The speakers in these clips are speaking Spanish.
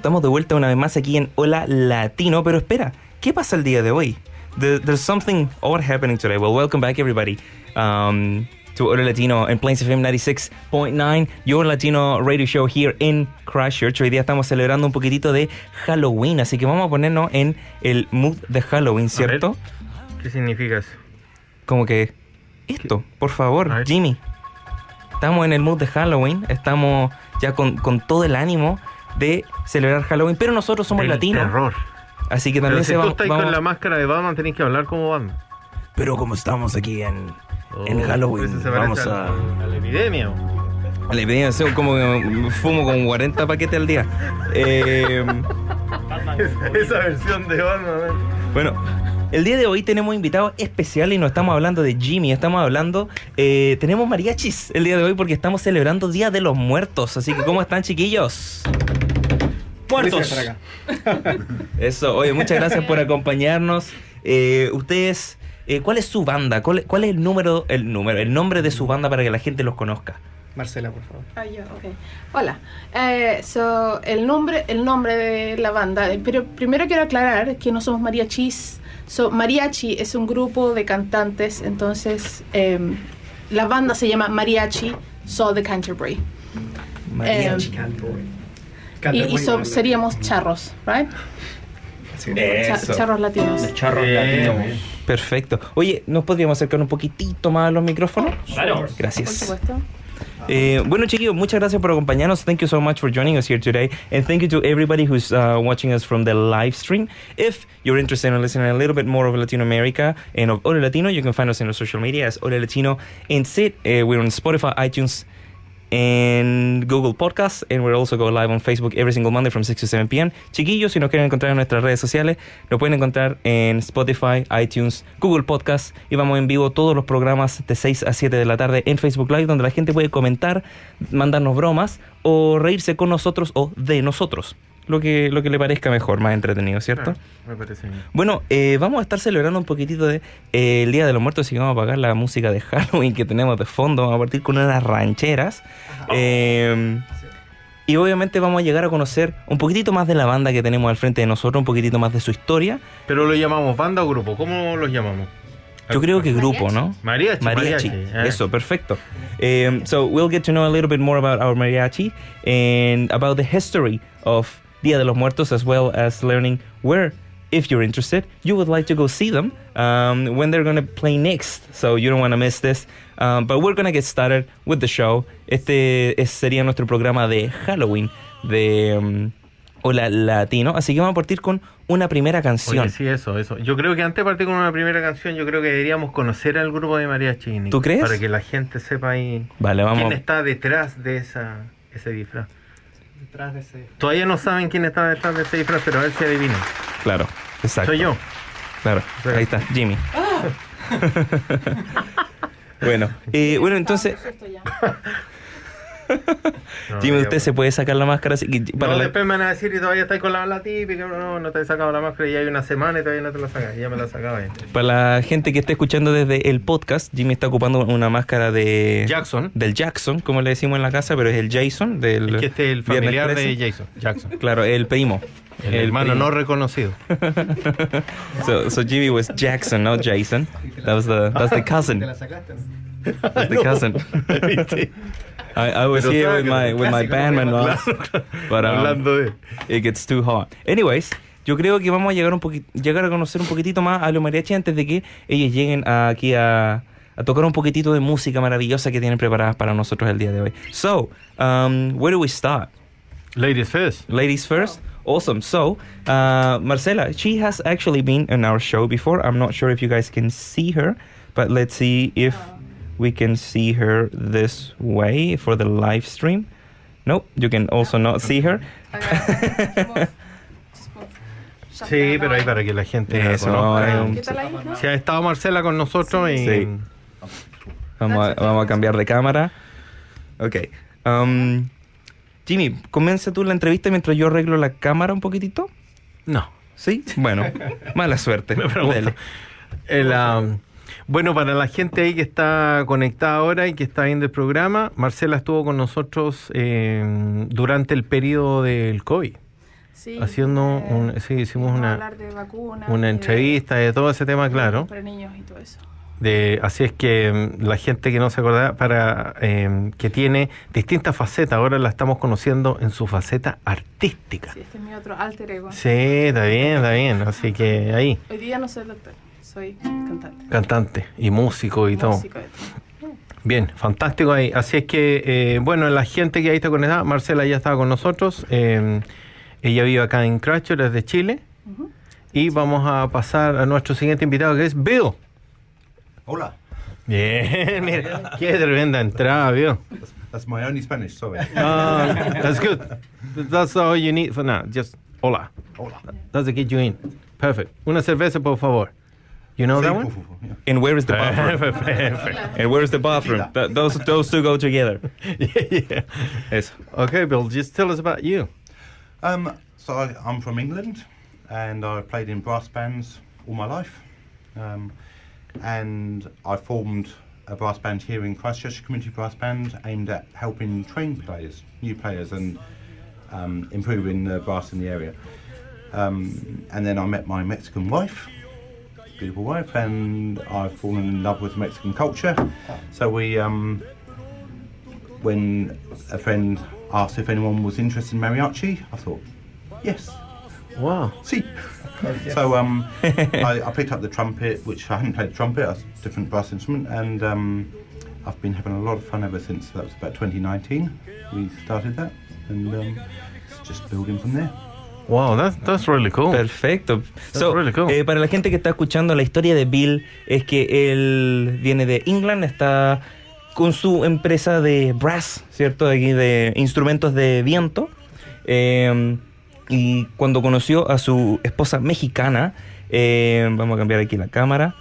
Estamos de vuelta una vez más aquí en Hola Latino. Pero espera, ¿qué pasa el día de hoy? There- there's something odd happening today. Well, welcome back, everybody, um, to Hola Latino en Plains FM 96.9, your Latino radio show here in Christchurch. Hoy día estamos celebrando un poquitito de Halloween, así que vamos a ponernos en el mood de Halloween, ¿cierto? ¿Qué significa eso? Como que esto, por favor. Jimmy. Estamos en el mood de Halloween, estamos ya con, con todo el ánimo de celebrar Halloween, pero nosotros somos Del latinos. terror. Así que Pero también si se tú va- estás vamos- con la máscara de Batman, tenés que hablar como Batman. Pero como estamos aquí en, en Oh, Halloween, se vamos a... a... a la epidemia. o. Le pedí hacer como que fumo con 40 paquetes al día. Eh, Esa versión de Batman. bueno, el día de hoy tenemos invitado especial y no estamos hablando de Jimmy, estamos hablando, eh, tenemos mariachis el día de hoy porque estamos celebrando Día de los Muertos. Así que, ¿cómo están, chiquillos? Muertos. Eso, oye, muchas gracias por acompañarnos. Eh, ustedes, eh, ¿cuál es su banda? ¿Cuál, cuál es el número, el número, el nombre de su banda para que la gente los conozca? Marcela, por favor. Ah, yo, ok. Hola. Eh, so, el nombre, el nombre de la banda. eh, Pero primero quiero aclarar que no somos mariachis. So, mariachi es un grupo de cantantes. Entonces, em, la banda se llama Mariachi Soul de Canterbury. Mariachi. Em, y y so- seríamos charros, right? Charros latinos. Charros latinos. bien. Perfecto. Oye, ¿nos podríamos acercar un poquitito más a los micrófonos? Claro. Por Gracias. supuesto. Eh, bueno, chiquillos, muchas gracias por acompañarnos. Thank you so much for joining us here today. And thank you to everybody who's uh, watching us from the live stream. If you're interested in listening a little bit more of Latino America and of Ole Latino, you can find us in our social media as Ole Latino and Sit. Uh, we're on Spotify, iTunes, and Google Podcasts, and we're also go live on Facebook every single Monday from 6 to 7 p.m. Chiquillos, si nos quieren encontrar en nuestras redes sociales, nos pueden encontrar en Spotify, iTunes, Google Podcasts, y vamos en vivo todos los programas de 6 a 7 de la tarde en Facebook Live, donde la gente puede comentar, mandarnos bromas o reírse con nosotros o de nosotros. Lo que, lo que le parezca mejor, más entretenido, ¿cierto? Ah, me parece bien. Bueno, eh, vamos a estar celebrando un poquitito de eh, el Día de los Muertos, así que vamos a apagar la música de Halloween que tenemos de fondo. Vamos a partir con unas rancheras. Eh, y obviamente vamos a llegar a conocer un poquitito más de la banda que tenemos al frente de nosotros, un poquitito más de su historia. ¿Pero lo llamamos banda o grupo? ¿Cómo los llamamos? Yo creo que grupo, ¿no? Mariachi. Mariachi. ah. Eso, perfecto. Um, so we'll get to know a little bit more about our mariachi and about the history of Dia de los Muertos, as well as learning where, if you're interested, you would like to go see them um, when they're going to play next. So you don't want to miss this. Um, but we're going to get started with the show. Este es- sería nuestro programa de Halloween de um, Hola Latino. Así que vamos a partir con una primera canción. Oye, sí, eso, eso. Yo creo que antes de partir con una primera canción, yo creo que deberíamos conocer al grupo de mariachi. Nico, ¿Tú crees? Para que la gente sepa ahí Vale, vamos. quién está detrás de esa, ese disfraz. Detrás de ese. Todavía no saben quién está detrás de ese disfraz, pero a ver si adivinan. Claro, exacto. Soy yo. Claro, ahí está, Jimmy. bueno, eh, bueno, entonces, No, Jimmy, usted se puede sacar la máscara para no, la- después me van a decir y todavía estáis con la, la típica, no, no te he sacado la máscara y ya hay una semana y todavía no te la sacas, ya me la sacaba. para la gente que esté escuchando desde el podcast. Jimmy está ocupando una máscara de Jackson. del Jackson, como le decimos en la casa, pero es el Jason del Es que este es el familiar 13. de Jason, Jackson. Claro, el primo. El, hermano primo. no reconocido. so, so Jimmy was Jackson, not Jason. That was the that's the cousin. ¿Te la sacaste? The cousin. I, I was Pero here with my with my bandman once, but um, Hablando de... It gets too hot. Anyways, yo creo que vamos a llegar un poqui- llegar a conocer un poquitito más a los mariachi antes de que ellos lleguen aquí a, a tocar un poquitito de música maravillosa que tienen preparadas para nosotros el día de hoy. So, um, where do we start? Ladies first. Ladies first. Awesome. So, uh, Marcela, she has actually been in our show before. I'm not sure if you guys can see her, but let's see if we can see her this way for the live stream. Nope, you can also not see her. Sí, pero ahí para que la gente Eso, no? Sí, ha estado Marcela con nosotros y Sí. Vamos a, vamos a cambiar de cámara. Ok. Um, Jimmy, comienza tú la entrevista mientras yo arreglo la cámara un poquitito. no. ¿Sí? Bueno, mala suerte. Me pregunto. El, um, bueno, para la gente ahí que está conectada ahora y que está viendo el programa, Marcela estuvo con nosotros eh, durante el periodo del COVID, Sí, haciendo eh, un, sí, hicimos una, vacunas, una entrevista de todo ese tema, claro. Para niños y todo eso. De, así es que mm, la gente que no se acuerda, para eh, que tiene distintas facetas, ahora la estamos conociendo en su faceta artística. Sí, este es mi otro alter ego. Sí, está bien, está bien. Así que ahí, Hoy día no soy doctor, soy cantante. cantante y músico y todo. músico de todo. Bien, fantástico ahí. Así es que, eh, bueno, la gente que ahí está conectada, Marcela ya estaba con nosotros. eh, ella vive acá en Cracho, desde Chile. Ujú. Y vamos a pasar a nuestro siguiente invitado, que es Bill. Hola. Bien, mira, qué tremenda entrada, Bill. That's, that's my only Spanish, sorry. That's good. That's all you need for now. Just hola. Hola. That's the get you in. Perfect. Una cerveza, por favor. You know that one? yeah. And where is the bathroom? And where is the bathroom? Tequila. Th- those, those two go together. yeah, yeah. Eso. Okay, Bill, just tell us about you. Um, so I, I'm from England, and I played in brass bands all my life. Um, and I formed a brass band here in Christchurch, community brass band, aimed at helping train players, new players, and um, improving the brass in the area. Um, and then I met my Mexican wife, beautiful wife, and I've fallen in love with Mexican culture. So we, um, when a friend asked if anyone was interested in mariachi, I thought, yes, Wow. see. so um, I, I picked up the trumpet, which I hadn't played trumpet, a different brass instrument, and um, I've been having a lot of fun ever since. That was about 2019. We started that, and um, it's just building from there. Wow, that's, that's really cool. Perfecto. So, really cool. eh, para la gente que está escuchando la historia de Bill, es que él viene de England, está con su empresa de brass, ¿cierto? De aquí de instrumentos de viento. Eh, y cuando conoció a su esposa mexicana, eh, vamos a cambiar aquí la cámara,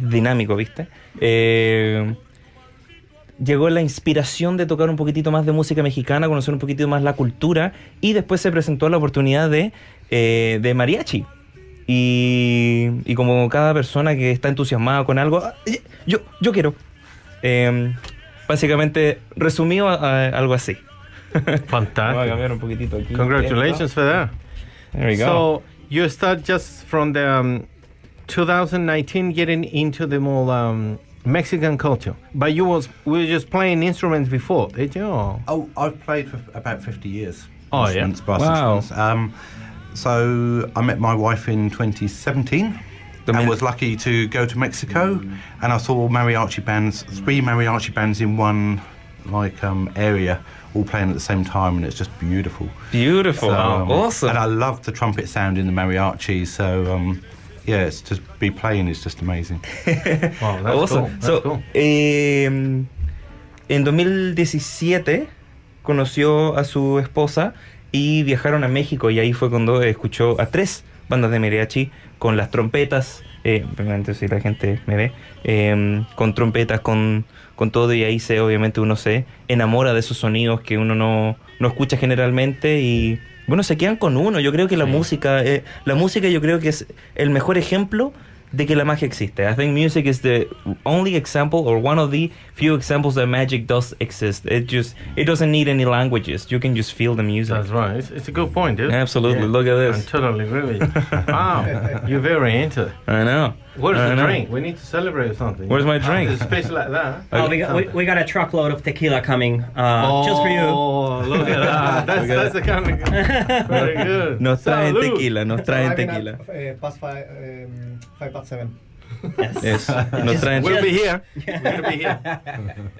dinámico, ¿viste? Eh, llegó la inspiración de tocar un poquitito más de música mexicana, conocer un poquitito más la cultura y después se presentó la oportunidad de, eh, de mariachi. Y, y como cada persona que está entusiasmada con algo, "Ah, yo, yo quiero. Eh, básicamente, resumido a- a algo así. A Fantastic. cambiar un poquitito aquí. Congratulations for that. There we go. So you start just from the um, 2019 getting into the more um, Mexican culture, but you was we were just playing instruments before, did you? Or? Oh, I've played for about 50 years. Oh, yeah. Instruments, brass Wow. instruments. Um, so I met my wife in 2017 The and was lucky to go to Mexico and I saw mariachi bands, three mariachi bands in one like um, area all playing at the same time and it's just beautiful. Beautiful. So, um, awesome. And I love the trumpet sound in the mariachi so um, yeah, it's to be playing is just amazing. Wow, that's Awesome. cool. That's So, cool. eh, en 2017 conoció a su esposa y viajaron a México y ahí fue cuando escuchó a tres bandas de mariachi con las trompetas, eh, obviamente si la gente me ve, eh, con trompetas, con, con todo y ahí se obviamente uno se enamora de esos sonidos que uno no, no escucha generalmente y bueno, se quedan con uno. Yo creo que la música, eh, la música yo creo que es el mejor ejemplo de que la magia existe. I think music is the only example or one of the few examples that magic does exist. It just it doesn't need any languages. You can just feel the music. That's right. It's, it's a good point, dude. Absolutely. Look at this. I totally agree with you. wow, you're very into it. I know. Where's the know. drink? We need to celebrate or something. Where's my drink? It's a space like that. Oh, we got, we, we got a truckload of tequila coming uh, just for you. Oh, look at that. That's, that's the kind of very good. Nos traen Salud. tequila, nos traen tequila. Uh, past five, um, five past seven. Eso. Nos traen We'll be here. Gonna be here.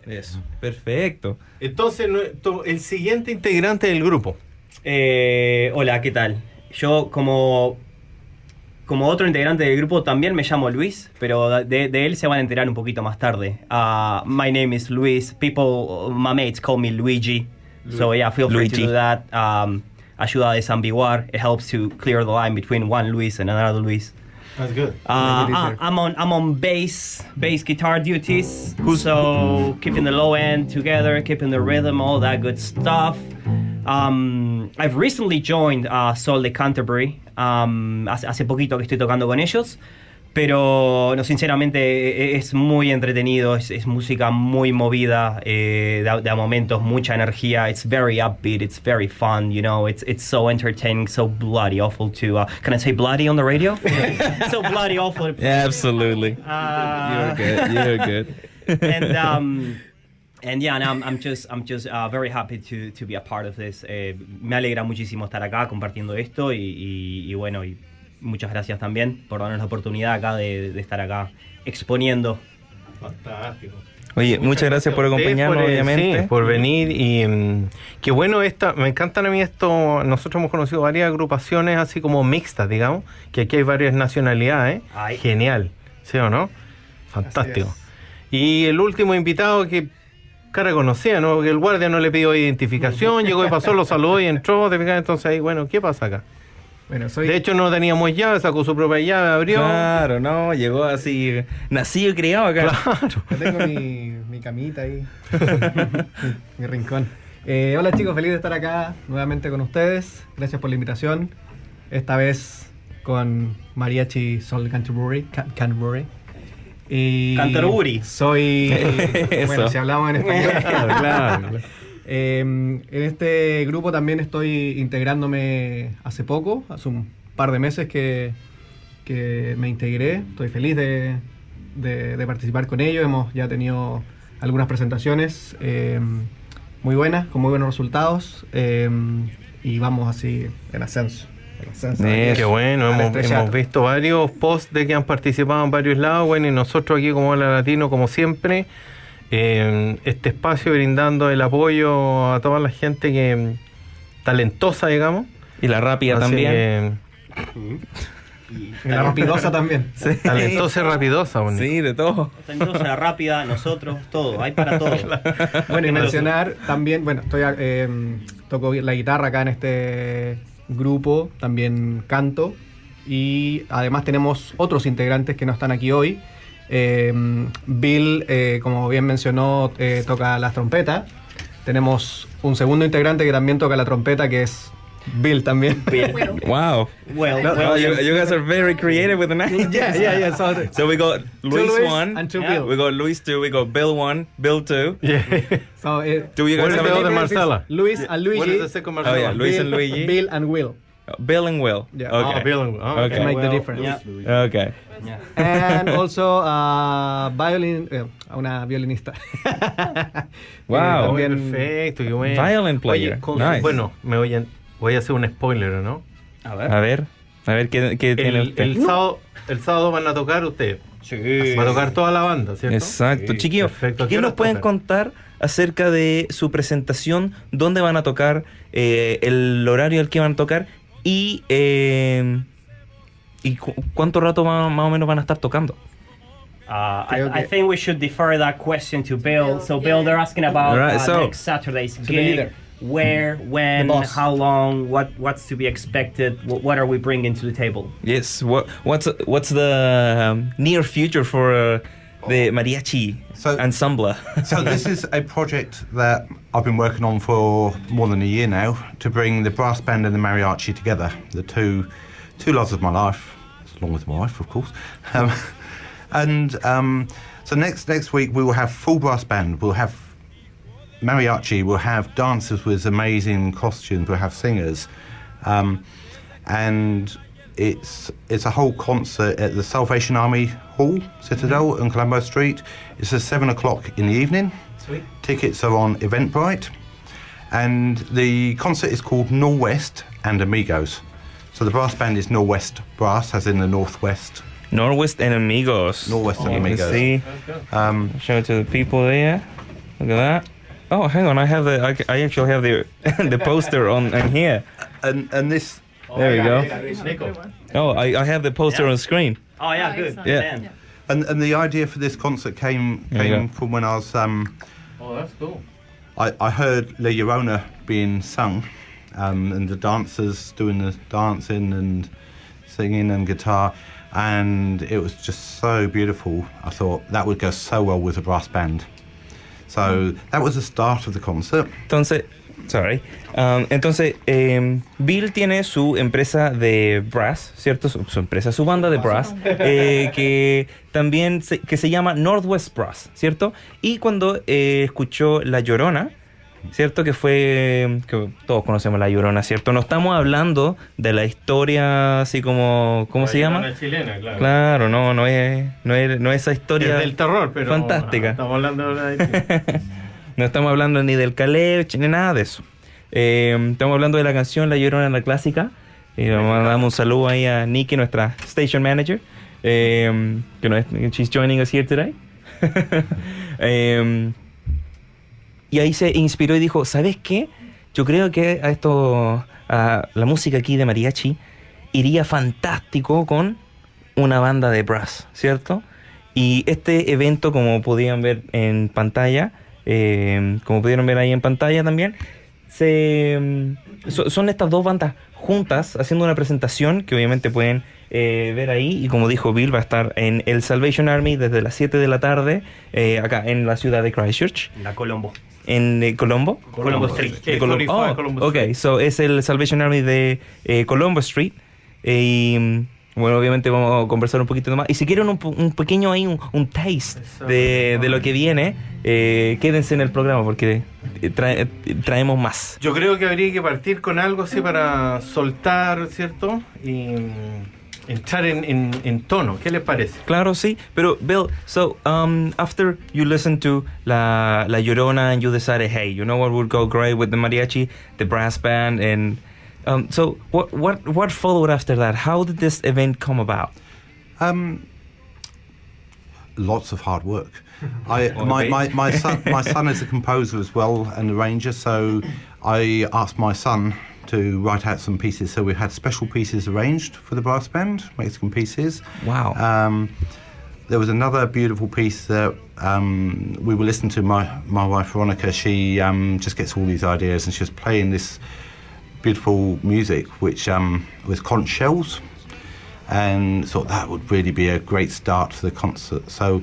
Eso. Perfecto. Entonces, nuestro- el siguiente integrante del grupo. Eh, hola, ¿qué tal? Yo como como otro integrante del grupo también me llamo Luis, pero de, de él se van a enterar un poquito más tarde. Uh, my name is Luis. People, my mates call me Luigi. So yeah, feel free Luigi. to do that. Um, ayuda a desambiguar. It helps to clear the line between one Luis and another Luis. That's good. Uh, Make it I- easier. I'm on I'm on bass bass guitar duties. so keeping the low end together, keeping the rhythm, all that good stuff. Um, I've recently joined uh, Soul de Canterbury. Um, hace, hace poquito que estoy tocando con ellos. Pero no, sinceramente e- es muy entretenido, es, es música muy movida, eh, de, a- de a momentos, mucha energía. It's very upbeat, it's very fun, you know. It's it's so entertaining, so bloody awful to. Uh, can I say bloody on the radio? so bloody awful. Yeah, absolutely. Uh, You're good. You're good. and um, and yeah, and I'm, I'm just I'm just uh, very happy to, to be a part of this. Eh, me alegra muchísimo estar acá compartiendo esto y, y- y bueno, y muchas gracias también por darnos la oportunidad acá de, de estar acá exponiendo. Fantástico. Oye, muchas gracias por a ustedes acompañarnos, por, eh, obviamente. sí, por venir y mm, qué bueno esta, me encantan a mí esto, nosotros hemos conocido varias agrupaciones así como mixtas, digamos, que aquí hay varias nacionalidades, Ay. genial, ¿sí o no? Fantástico. Y el último invitado que cara conocía, ¿no? Porque el guardia no le pidió identificación, llegó y pasó, lo saludó y entró, ¿te fijas? Entonces ahí, bueno, ¿qué pasa acá? Bueno, soy. De hecho no teníamos llave, sacó su propia llave, abrió. Claro, no, llegó así, nacido y criado acá. Claro. Yo tengo mi, mi camita ahí. mi, mi rincón. Eh, hola chicos, feliz de estar acá nuevamente con ustedes. Gracias por la invitación. Esta vez con Mariachi Sol Canterbury. Can- Canterbury. Y Canterbury. Soy. bueno, si hablamos en español. Claro, claro, claro. Eh, en este grupo también estoy integrándome hace poco, hace un par de meses que, que me integré. Estoy feliz de, de- de participar con ellos. Hemos ya tenido algunas presentaciones eh, muy buenas, con muy buenos resultados. eh, y vamos así en ascenso. Eso. Qué bueno, hemos, visto varios posts de que han participado en varios lados, bueno, y nosotros aquí como Hola Latino, como siempre, eh, este espacio brindando el apoyo a toda la gente que talentosa, digamos. Y la rápida Así también. que, Y la rapidosa también. talentosa y rapidosa, bueno. Sí, de todo. Entonces, rápida, nosotros, todo, hay para todo. Bueno, y mencionar también, bueno, estoy eh, toco la guitarra acá en este grupo, también canto y además tenemos otros integrantes que no están aquí hoy. Eh, Bill, eh, como bien mencionó, eh, toca las trompetas. Tenemos un segundo integrante que también toca la trompeta, que es Bill también. Wow. Well, No, Well, you, you guys are very creative with the names. yeah, yeah, yeah. So, So we got Luis Luis one, and two Yeah. Bill. we got Luis two, we got Bill one, Bill two. So, eh, Do you guys What have the other Marcella? Luis and Luigi. What is the second Oh, Marcella? yeah, Luis Bill, and Luigi. Bill and Will. Bill and Will. Yeah. Okay. Ah, Bill and- ah, Okay. To make the Well, difference. yeah. Okay. Yeah. and also uh, violin, eh, una violinista. Wow. Eh, también- perfecto, qué bueno. Violin player. Oye, Nice. Bueno, me a, voy a hacer un spoiler, ¿no? A ver. A ver, a ver qué, qué tiene El, usted. el sábado, el sábado van a tocar ustedes. Sí. Va a tocar toda la banda, ¿cierto? Exacto. Sí, Chiquillos, perfecto. ¿A ¿qué nos pueden contar acerca de su presentación? ¿Dónde van a tocar? eh, ¿El horario al que van a tocar? Y, eh, ¿y cu- cuánto rato ma- más o menos van a estar tocando? Uh, Creo I, I que- think we should defer that question to Bill. So, Bill, they're asking about Right, uh, so- next Saturday's gig. Leader. Where, when, how long, what, what's to be expected? What, what are we bringing to the table? Yes. What, what's what's the um, near future for uh, the mariachi So- ensemble? so this is a project that I've been working on for more than a year now to bring the brass band and the mariachi together, the two two loves of my life, along with my wife, of course. Um, and um, so next next week we will have full brass band. We'll have mariachi. We'll have dancers with amazing costumes. We'll have singers, um, and it's it's a whole concert at the Salvation Army Hall, Citadel, on Colombo Street. It's at seven o'clock in the evening. Sweet. Tickets are on Eventbrite, and the concert is called Norwest and Amigos. So the brass band is Norwest Brass, as in the northwest. Norwest and Amigos. Norwest and You can Amigos. see. Um, Show it to the people there. Look at that. Oh, hang on. I have the. I, I actually have the the poster on, on here. and and this There we go. Nico. Oh, I, I have the poster on screen. Oh yeah, good. Yeah. Man. And, and the idea for this concert came came from when I was um, Oh, that's cool. I, I heard La Llorona being sung, um, and the dancers doing the dancing and singing and guitar, and it was just so beautiful. I thought that would go so well with a brass band. So that was the start of the concert. Entonces, sorry. Um, entonces, eh, Bill tiene su empresa de brass, ¿cierto? Su, su empresa, su banda de brass, eh, que también se, que se llama Northwest Brass, ¿cierto? Y cuando eh, escuchó La Llorona, ¿cierto? Que fue, que todos conocemos La Llorona, ¿cierto? No estamos hablando de la historia así como, ¿cómo La se llama? Chilena, claro. Claro, no, no es, no es, no es esa Es historia del terror, pero. fantástica. Estamos hablando de. no estamos hablando ni del Caleb, ni nada de eso. Eh, estamos hablando de la canción La Llorona, la clásica. Y le mandamos un saludo ahí a Nikki, nuestra station manager, eh, que no es, she's joining us here today. Eh, y ahí se inspiró y dijo, ¿sabes qué? Yo creo que a esto, a la música aquí de mariachi, iría fantástico con una banda de brass, ¿cierto? Y este evento, como podían ver en pantalla, eh, como pudieron ver ahí en pantalla también, se, mm, so- son estas dos bandas juntas haciendo una presentación que obviamente pueden eh, ver ahí. Y como dijo Bill, va a estar en el Salvation Army desde las 7 de la tarde, eh, acá en la ciudad de Christchurch, La Colombo. en eh, Colombo. Colombo Street. De Colom- 45 oh, Colombo ok, so es el Salvation Army de eh, Colombo Street. Y mm, bueno, obviamente vamos a conversar un poquito más. Y si quieren un, un pequeño ahí, un, un taste de, de lo que viene, eh, quédense en el programa porque trae- traemos más. Yo creo que habría que partir con algo así para soltar, ¿cierto? Y mm, entrar en, en, en tono. ¿Qué les parece? Claro, sí. Pero Bill, so um, after you listen to La, La Llorona and you decided, hey, you know what would go great with the mariachi, the brass band, and um, so what what what followed after that? How did this event come about? Um, lots of hard work. I, my, my, my son my son is a composer as well and arranger, so I asked my son to write out some pieces. So we had special pieces arranged for the brass band, Mexican pieces. Wow. Um, there was another beautiful piece that um, we were listening to. My my wife Veronica, she um, just gets all these ideas, and she was playing this beautiful music, which um, was conch shells, and thought that would really be a great start to the concert. So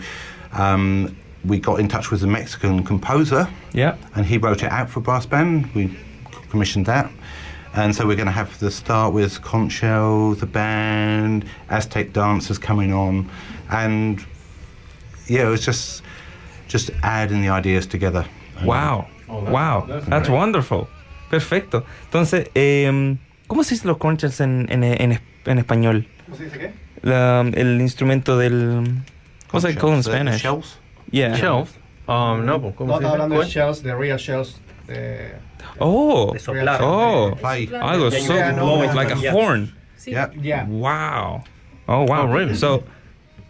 um, we got in touch with a Mexican composer, Yeah. and he wrote it out for brass band. We commissioned that. And so we're going to have the start with conch shell, the band, Aztec dancers coming on, and yeah, it was just just adding the ideas together. Wow. wow. That's, wonderful. Perfecto. Entonces, em, ¿cómo se dice los conchas en, en, en, en español? ¿Cómo se dice qué? La- el instrumento del. What's Conch it called in shells, the- the Spanish? shells. Yeah. Shells. Um, no, pues, ¿cómo No, se estaba dice? hablando de Conch. shells, de real shells. De, Oh. De soplar. Oh. I was so Yeah, no, like a yeah. horn. Yeah. yeah. Wow. Oh wow. Oh, really? So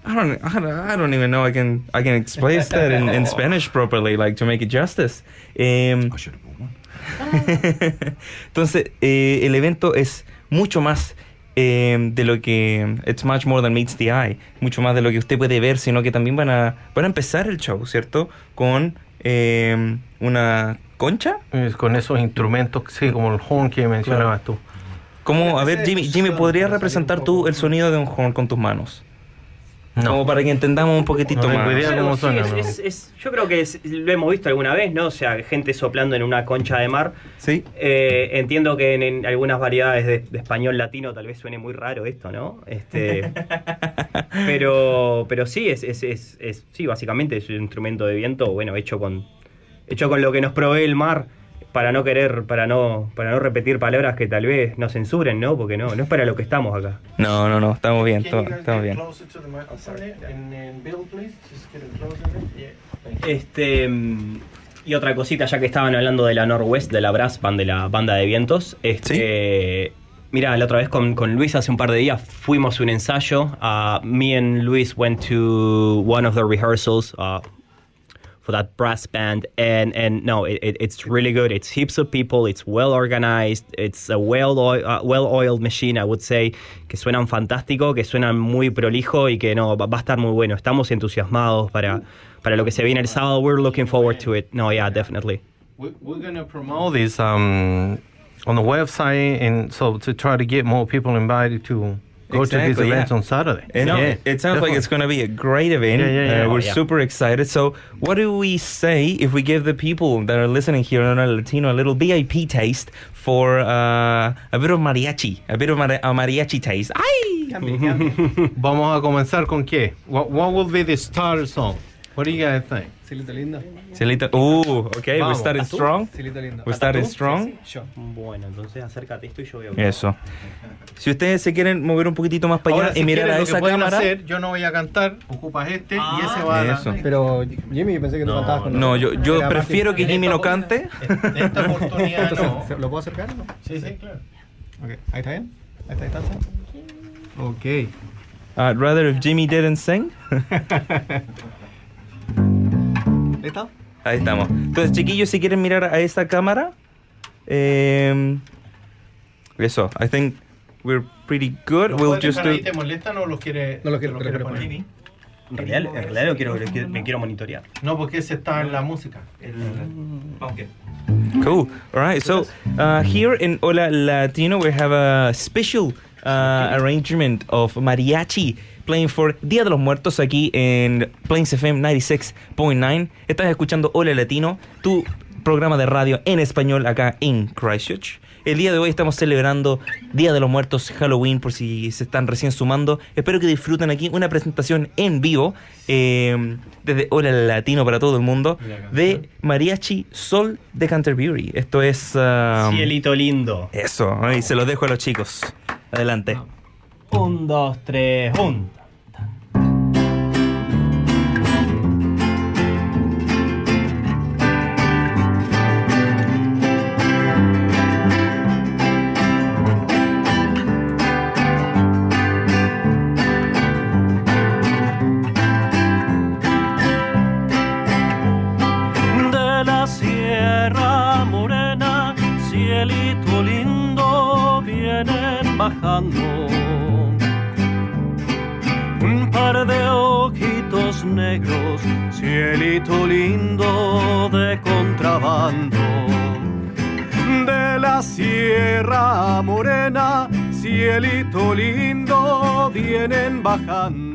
I don't I don't, I don't even know I can I can explain that in, in Spanish properly like to make it justice. Em, I should have bought one. Entonces, eh, el evento es mucho más eh, de lo que. It's much more than meets the eye. Mucho más de lo que usted puede ver, sino que también van a, van a empezar el show, ¿cierto? Con eh, una concha. Eh, Con esos instrumentos, sí, como el horn que mencionabas tú. ¿Cómo? A ver, Jimmy, es Jimmy ¿podrías representar tú el sonido de un horn con tus manos? No. Como para que entendamos un poquitito No más. cómo sí, suena, es- ¿no? es- es- yo creo que es- lo hemos visto alguna vez, ¿no? O sea, gente soplando en una concha de mar. ¿Sí? Eh, entiendo que en, en algunas variedades de, de español latino tal vez suene muy raro esto, ¿no? Este, pero, pero sí, es, es, es, es- sí, básicamente es un instrumento de viento, bueno, hecho con, hecho con lo que nos provee el mar para no querer, para no, para no repetir palabras que tal vez nos censuren, ¿no? Porque no, no es para lo que estamos acá. No, no, no, estamos bien, to- estamos bien. Este y otra cosita, ya que estaban hablando de la Northwest, de la Brass Band, de la banda de vientos. Este, Mira, la otra vez con, con Luis hace un par de días fuimos a un ensayo. Uh, me and Luis went to one of the rehearsals uh, for that brass band. And and no, it, it, it's really good. It's heaps of people. It's well organized. It's a well oil, uh, well oiled machine, I would say. Que suenan fantástico, que suenan muy prolijo y que no va, va a estar muy bueno. Estamos entusiasmados para para lo que se viene el sábado. We're looking forward to it. No, yeah, definitely. We- We're going to promote this um, on the website, and so to try to get more people invited to go to these Exactly, events yeah. on Saturday. You know, Yeah, it sounds like it's going to be a great event. Yeah, yeah, yeah. Uh, Oh, we're yeah. super excited. So, what do we say if we give the people that are listening here on El Latino a little VIP taste for uh, a bit of mariachi, a bit of mari- a mariachi taste? ¡Ay! Vamos a comenzar con qué? What, what will be the starter song? What do you guys think? Silito lindo. Cielito. Ooh, okay, we Vamos. started strong. Silito lindo. We started strong. Yo. Bueno, entonces acércate esto y yo voy a Eso. Si ustedes se quieren mover un poquitito más para allá Ahora, y si mirar quieren, a lo que esa pueden cámara. hacer, yo no voy a cantar, ocupas este y ese va a la-. Pero Jimmy, yo pensé que tú cantabas con No, yo, yo prefiero que Jimmy no cante. De esta oportunidad Entonces, no. ¿se- ¿Lo puedo acercar? o no? Sí, sí, claro. Ok, ahí está bien. A esta distancia. Ok. I'd rather if Jimmy didn't sing. ¿Listo? Ahí estamos. Entonces, chiquillos, si quieren mirar a esta cámara. eh, eso, I think we're pretty good. ¿Los We'll just dejar do. ahí, ¿Te molestan o los quiere, No lo quiero- los lo quiere quiero poner? En realidad, en realidad lo quiero, lo quiero- me quiero monitorear. No, porque ese está en la música. Cool. All right. So uh, here in Hola Latino, we have a special uh, arrangement of mariachi playing for Día de los Muertos aquí en Plains FM 96.9. Estás escuchando Hola Latino, tu programa de radio en español acá en Christchurch. El día de hoy estamos celebrando Día de los Muertos, Halloween, por si se están recién sumando. Espero que disfruten aquí una presentación en vivo eh, desde Hola Latino para todo el mundo de Mariachi Sol de Canterbury. Esto es... um, Cielito lindo. eso, ahí se los dejo a los chicos. Adelante. Un, dos, tres, un. trabajando.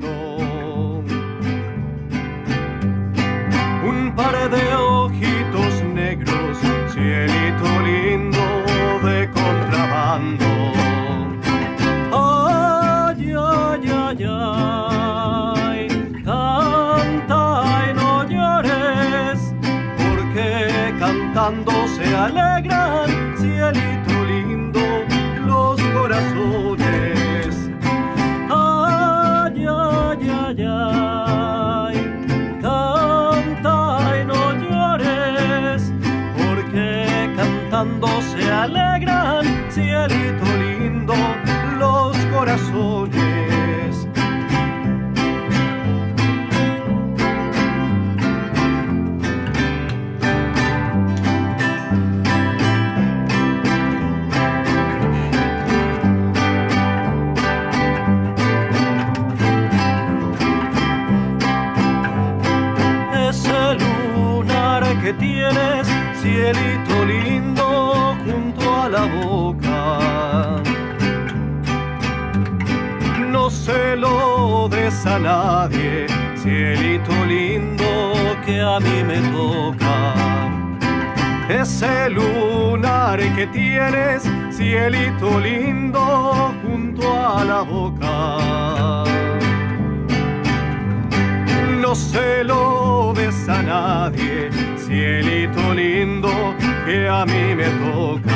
Nadie, cielito lindo que a mí me toca. Ese lunar que tienes, cielito lindo junto a la boca no se lo des a nadie, cielito lindo que a mí me toca.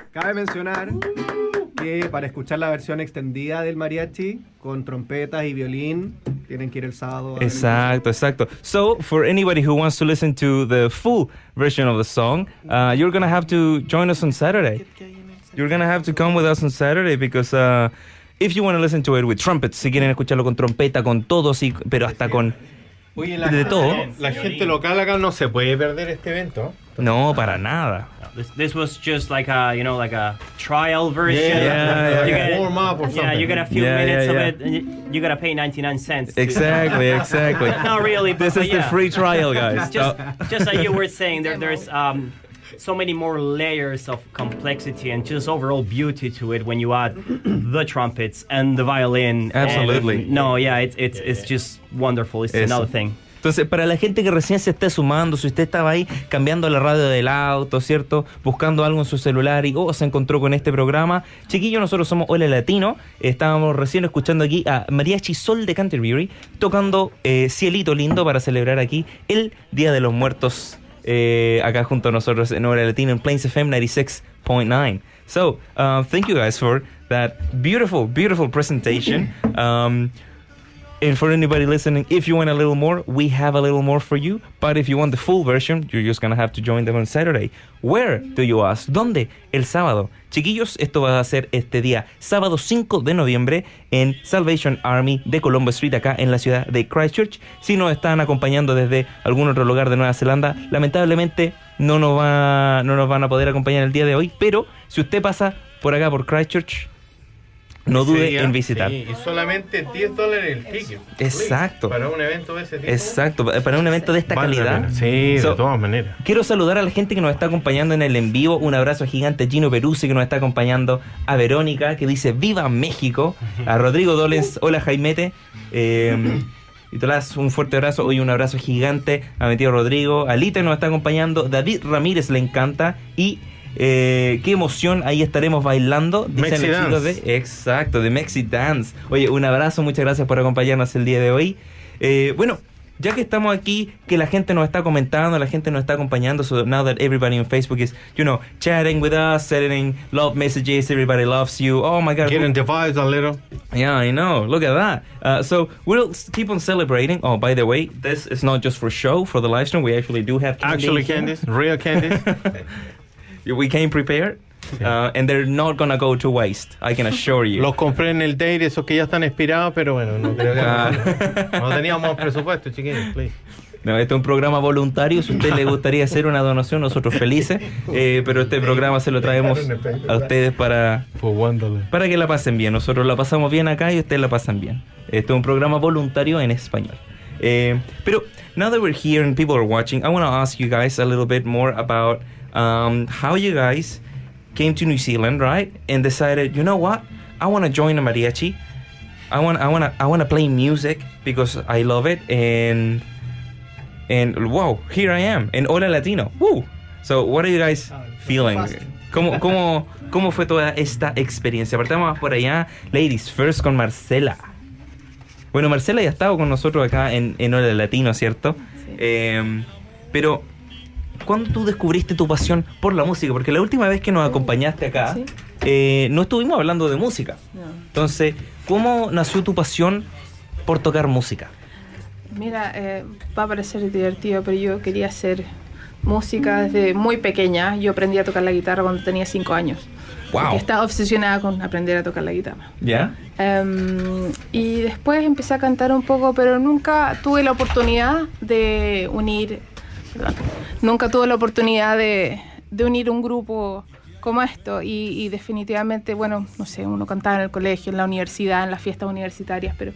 Cabe mencionar que para escuchar la versión extendida del mariachi con trompetas y violín tienen que ir el sábado. Exacto, exacto. So, for anybody who wants to listen to the full version of the song, uh, you're gonna have to join us on Saturday. You're gonna have to come with us on Saturday because uh, if you want to listen to it with trumpets, si quieren escucharlo con trompeta, con todo, sí, pero hasta con Oye, la, de todo. la gente local acá no se puede perder este evento. No, para nada. This, this was just like a you know like a trial version. Yeah, yeah, yeah. You get- Warm up or something. yeah, you get a few Yeah, minutes yeah, yeah. of it, and you, you gotta pay 99 cents. to- Exactly, exactly. Not really, but This is yeah. the free trial, guys. just, just like you were saying, there, there's um, so many more layers of complexity and just overall beauty to it when you add the trumpets and the violin. and- Absolutely. no, yeah, it's it's it's just wonderful. It's Eso. another thing. Entonces, para la gente que recién se esté sumando, si usted estaba ahí cambiando la radio del auto, ¿cierto? Buscando algo en su celular y oh, se encontró con este programa. Chiquillo, nosotros somos Hola Latino. Estábamos recién escuchando aquí a Mariachi Sol de Canterbury tocando eh, Cielito Lindo para celebrar aquí el Día de los Muertos eh, acá junto a nosotros en Hola Latino en Plains FM 96.9. So, uh, thank you guys for that beautiful, beautiful presentation. Um, And for anybody listening, if you want a little more, we have a little more for you. But if you want the full version, you're just gonna have to join them on Saturday. Where do you ask? ¿Dónde? El sábado. Chiquillos, esto va a ser este día, sábado 5 de noviembre, en Salvation Army de Colombo Street, acá en la ciudad de Christchurch. Si nos están acompañando desde algún otro lugar de Nueva Zelanda, lamentablemente no nos, va, no nos van a poder acompañar el día de hoy. Pero si usted pasa por acá, por Christchurch, no dude en visitar. sí, y solamente 10 dólares el ticket. Exacto. Para un evento de ese tipo. Exacto, pa- para un evento de esta Vale calidad. Sí, So, de todas maneras. Quiero saludar a la gente que nos está acompañando en el en vivo. Un abrazo gigante a Gino Peruzzi que nos está acompañando. A Verónica que dice ¡Viva México! A Rodrigo Doles, hola Jaimete. Eh, y Tomás, un fuerte abrazo. Hoy un abrazo gigante a mi tío Rodrigo. A Lita que nos está acompañando. David Ramírez le encanta. Y eh, qué emoción, ahí estaremos bailando. Dicen Mexi los chicos Dance. de Exacto, de Mexi Dance. Oye, un abrazo, muchas gracias por acompañarnos el día de hoy. Eh, bueno, ya que estamos aquí, que la gente nos está comentando, la gente nos está acompañando, so now that everybody on Facebook is, you know, chatting with us, sending love messages, everybody loves you. Oh my God. Getting vibes a little. Yeah, I know. Look at that. Uh, so we'll keep on celebrating. Oh, by the way, this is not just for show for the live stream. We actually do have candy Actually candies, real candies. we came prepared, uh, and they're not gonna go to waste. I can assure you. Los compré en el date, esos que ya están expirados, pero bueno, no creo que Ah. no teníamos presupuesto, chiquillos, please. No, este es un programa voluntario. Si a usted le gustaría hacer una donación, nosotros felices. Eh, pero este programa se lo traemos a ustedes para, para que la pasen bien. Nosotros la pasamos bien acá y ustedes la pasan bien. Este es un programa voluntario en español. Eh, pero now that we're here and people are watching, I want to ask you guys a little bit more about um, how you guys came to New Zealand, right? And decided, you know what? I want to join a mariachi. I want, I want to, I want to play music because I love it and and wow, here I am in Hola Latino. Woo! So, what are you guys feeling? ¿Cómo, cómo, ¿Cómo fue toda esta experiencia? Partamos por allá, ladies, first con Marcela. Bueno, Marcela ya ha estado con nosotros acá en, en Hola Latino, ¿cierto? Eh, pero, ¿cuándo tú descubriste tu pasión por la música? Porque la última vez que nos acompañaste acá, Sí. eh, no estuvimos hablando de música. No. Entonces, ¿cómo nació tu pasión por tocar música? Mira, eh, va a parecer divertido, pero yo quería hacer música desde muy pequeña. Yo aprendí a tocar la guitarra cuando tenía 5 años. Wow. Estaba obsesionada con aprender a tocar la guitarra. ¿Ya? Em, y después empecé a cantar un poco, pero nunca tuve la oportunidad de unir, nunca tuve la oportunidad de, unir un grupo como esto. Y, y definitivamente, bueno, no sé, uno cantaba en el colegio, en la universidad, en las fiestas universitarias, pero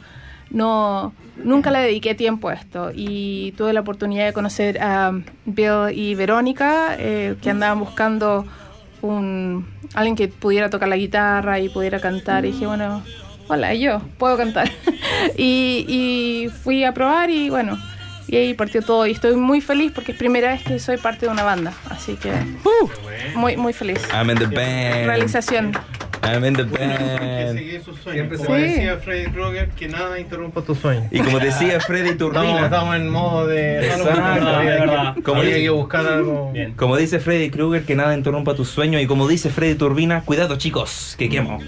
no, nunca le dediqué tiempo a esto. Y tuve la oportunidad de conocer a Bill y Verónica, eh, que andaban buscando un, alguien que pudiera tocar la guitarra y pudiera cantar. Y dije, bueno, hola, yo puedo cantar. y fui a probar y bueno, y ahí partió todo. Y estoy muy feliz porque es primera vez que soy parte de una banda. Así que muy, muy feliz. I'm in the band. Realización. I'm in the Que band. sus sueños. Siempre Como decía Freddy Krueger, que nada interrumpa tus sueños. Y como decía Freddy Turbina, estamos en modo de. Exacto. Verdad. Como dice- que buscar algo. Bien. como dice Freddy Krueger, que nada interrumpa tu sueño. Y como dice Freddy Turbina, cuidado chicos, que quemo.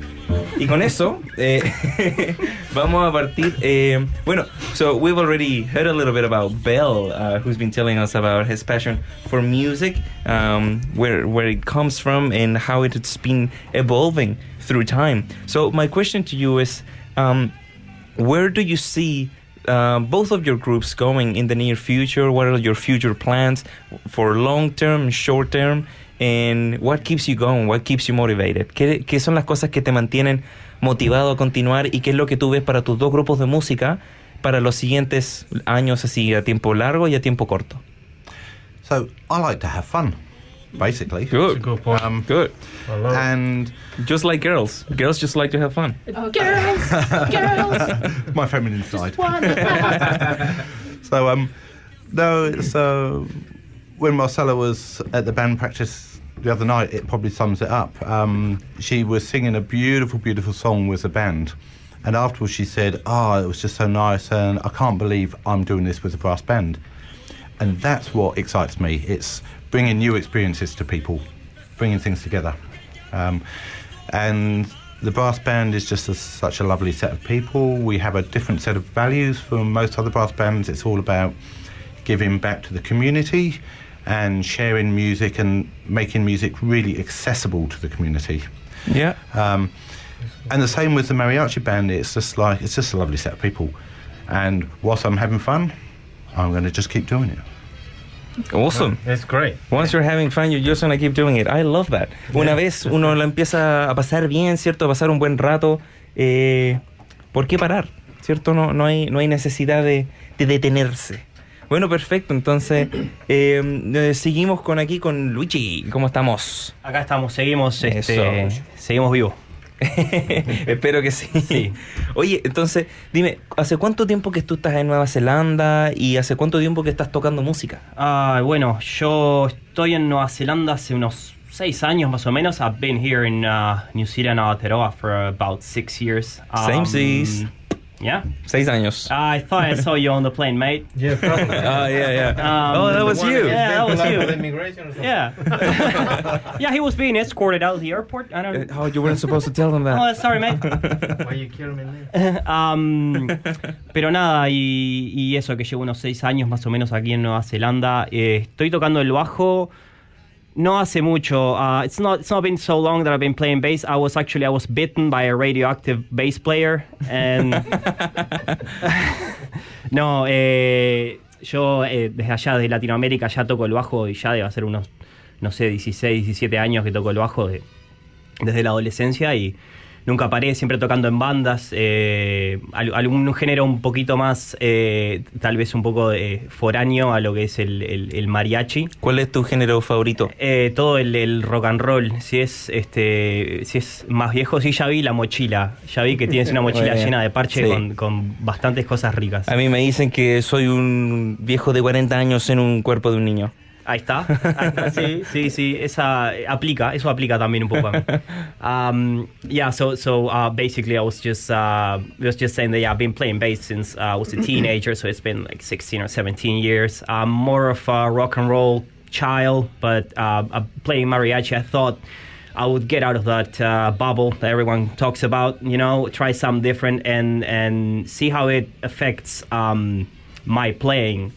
Y con eso, eh, vamos a partir. eh, bueno, so we've already heard a little bit about Bell, uh, who's been telling us about his passion for music, um, where where it comes from, and how it's been evolving through time. So my question to you is, um, where do you see? Uh, both of your groups going in the near future? What are your future plans for long term, short term? And what keeps you going? What keeps you motivated? ¿Qué, qué son las cosas que te mantienen motivado a continuar y qué es lo que tú ves para tus dos grupos de música para los siguientes años así a tiempo largo y a tiempo corto? So I like to have fun, basically. Good. Good point. Um, Good. I love it. and Just like girls. Girls just like to have fun. Girls, girls, my feminine side. one. So um, no. So when Marcella was at the band practice the other night, it probably sums it up. Um, she was singing a beautiful, beautiful song with the band, and afterwards she said, "Oh, it was just so nice, and I can't believe I'm doing this with a brass band." And that's what excites me. It's bringing new experiences to people, bringing things together, um, and. The brass band is just a, such a lovely set of people. We have a different set of values from most other brass bands. It's all about giving back to the community and sharing music and making music really accessible to the community. Yeah. Um, and the same with the mariachi band. It's just like it's just a lovely set of people. And whilst I'm having fun, I'm going to just keep doing it. Awesome. It's great. Once you're having fun, you're just gonna keep doing it. I love that. Una vez uno la empieza a pasar bien, ¿cierto? A pasar un buen rato, eh, ¿por qué parar? ¿Cierto? No, no, hay, no hay necesidad de, de detenerse. Bueno, perfecto. Entonces, eh, eh, seguimos con aquí con Luigi. ¿Cómo estamos? Acá estamos, seguimos, este, seguimos vivos. Espero que sí. Oye, entonces, dime, ¿hace cuánto tiempo que tú estás en Nueva Zelanda y hace cuánto tiempo que estás tocando música? Ah, bueno, yo estoy en Nueva Zelanda hace unos seis años más o menos. I've been here in uh, New Zealand, Aotearoa, for about six years. Same seas. Yeah. Seis años. I thought I saw you on the plane, mate. Yeah, probably. Ah, yeah, yeah. Um, oh, that was you. Yeah, that was you. Immigration or something. Yeah. yeah, he was being escorted out of the airport. I don't. Oh, you weren't supposed to tell them that. Oh, sorry, mate. Why you kill me? Am, pero nada, y, y eso, que llevo unos seis años más o menos aquí en Nueva Zelanda. Eh, estoy tocando el bajo no hace mucho. Uh, it's not it's not been so long that I've been playing bass. I was actually I was bitten by a radioactive bass player and no, eh, yo eh, desde allá de Latinoamérica ya toco el bajo y ya debe ser unos no sé 16, 17 años que toco el bajo de- desde la adolescencia y nunca paré, siempre tocando en bandas, eh, al- algún género un poquito más, eh, tal vez un poco eh, foráneo a lo que es el, el- el mariachi. ¿Cuál es tu género favorito? Eh, todo el, el rock and roll, si es este si es más viejo, sí ya vi la mochila, ya vi que tienes una mochila llena de parche Sí. con, con bastantes cosas ricas. A mí me dicen que soy un viejo de 40 años en un cuerpo de un niño. Ahí está, ahí está, sí, sí, sí, esa eh, aplica, eso aplica también un poco a mí. Um, yeah, so so uh, basically I was just uh, was just saying that yeah, I've been playing bass since uh, I was a teenager, so it's been like 16 or 17 years. I'm more of a rock and roll child, but uh, uh, playing mariachi, I thought I would get out of that uh, bubble that everyone talks about, you know, try something different and and see how it affects um, my playing.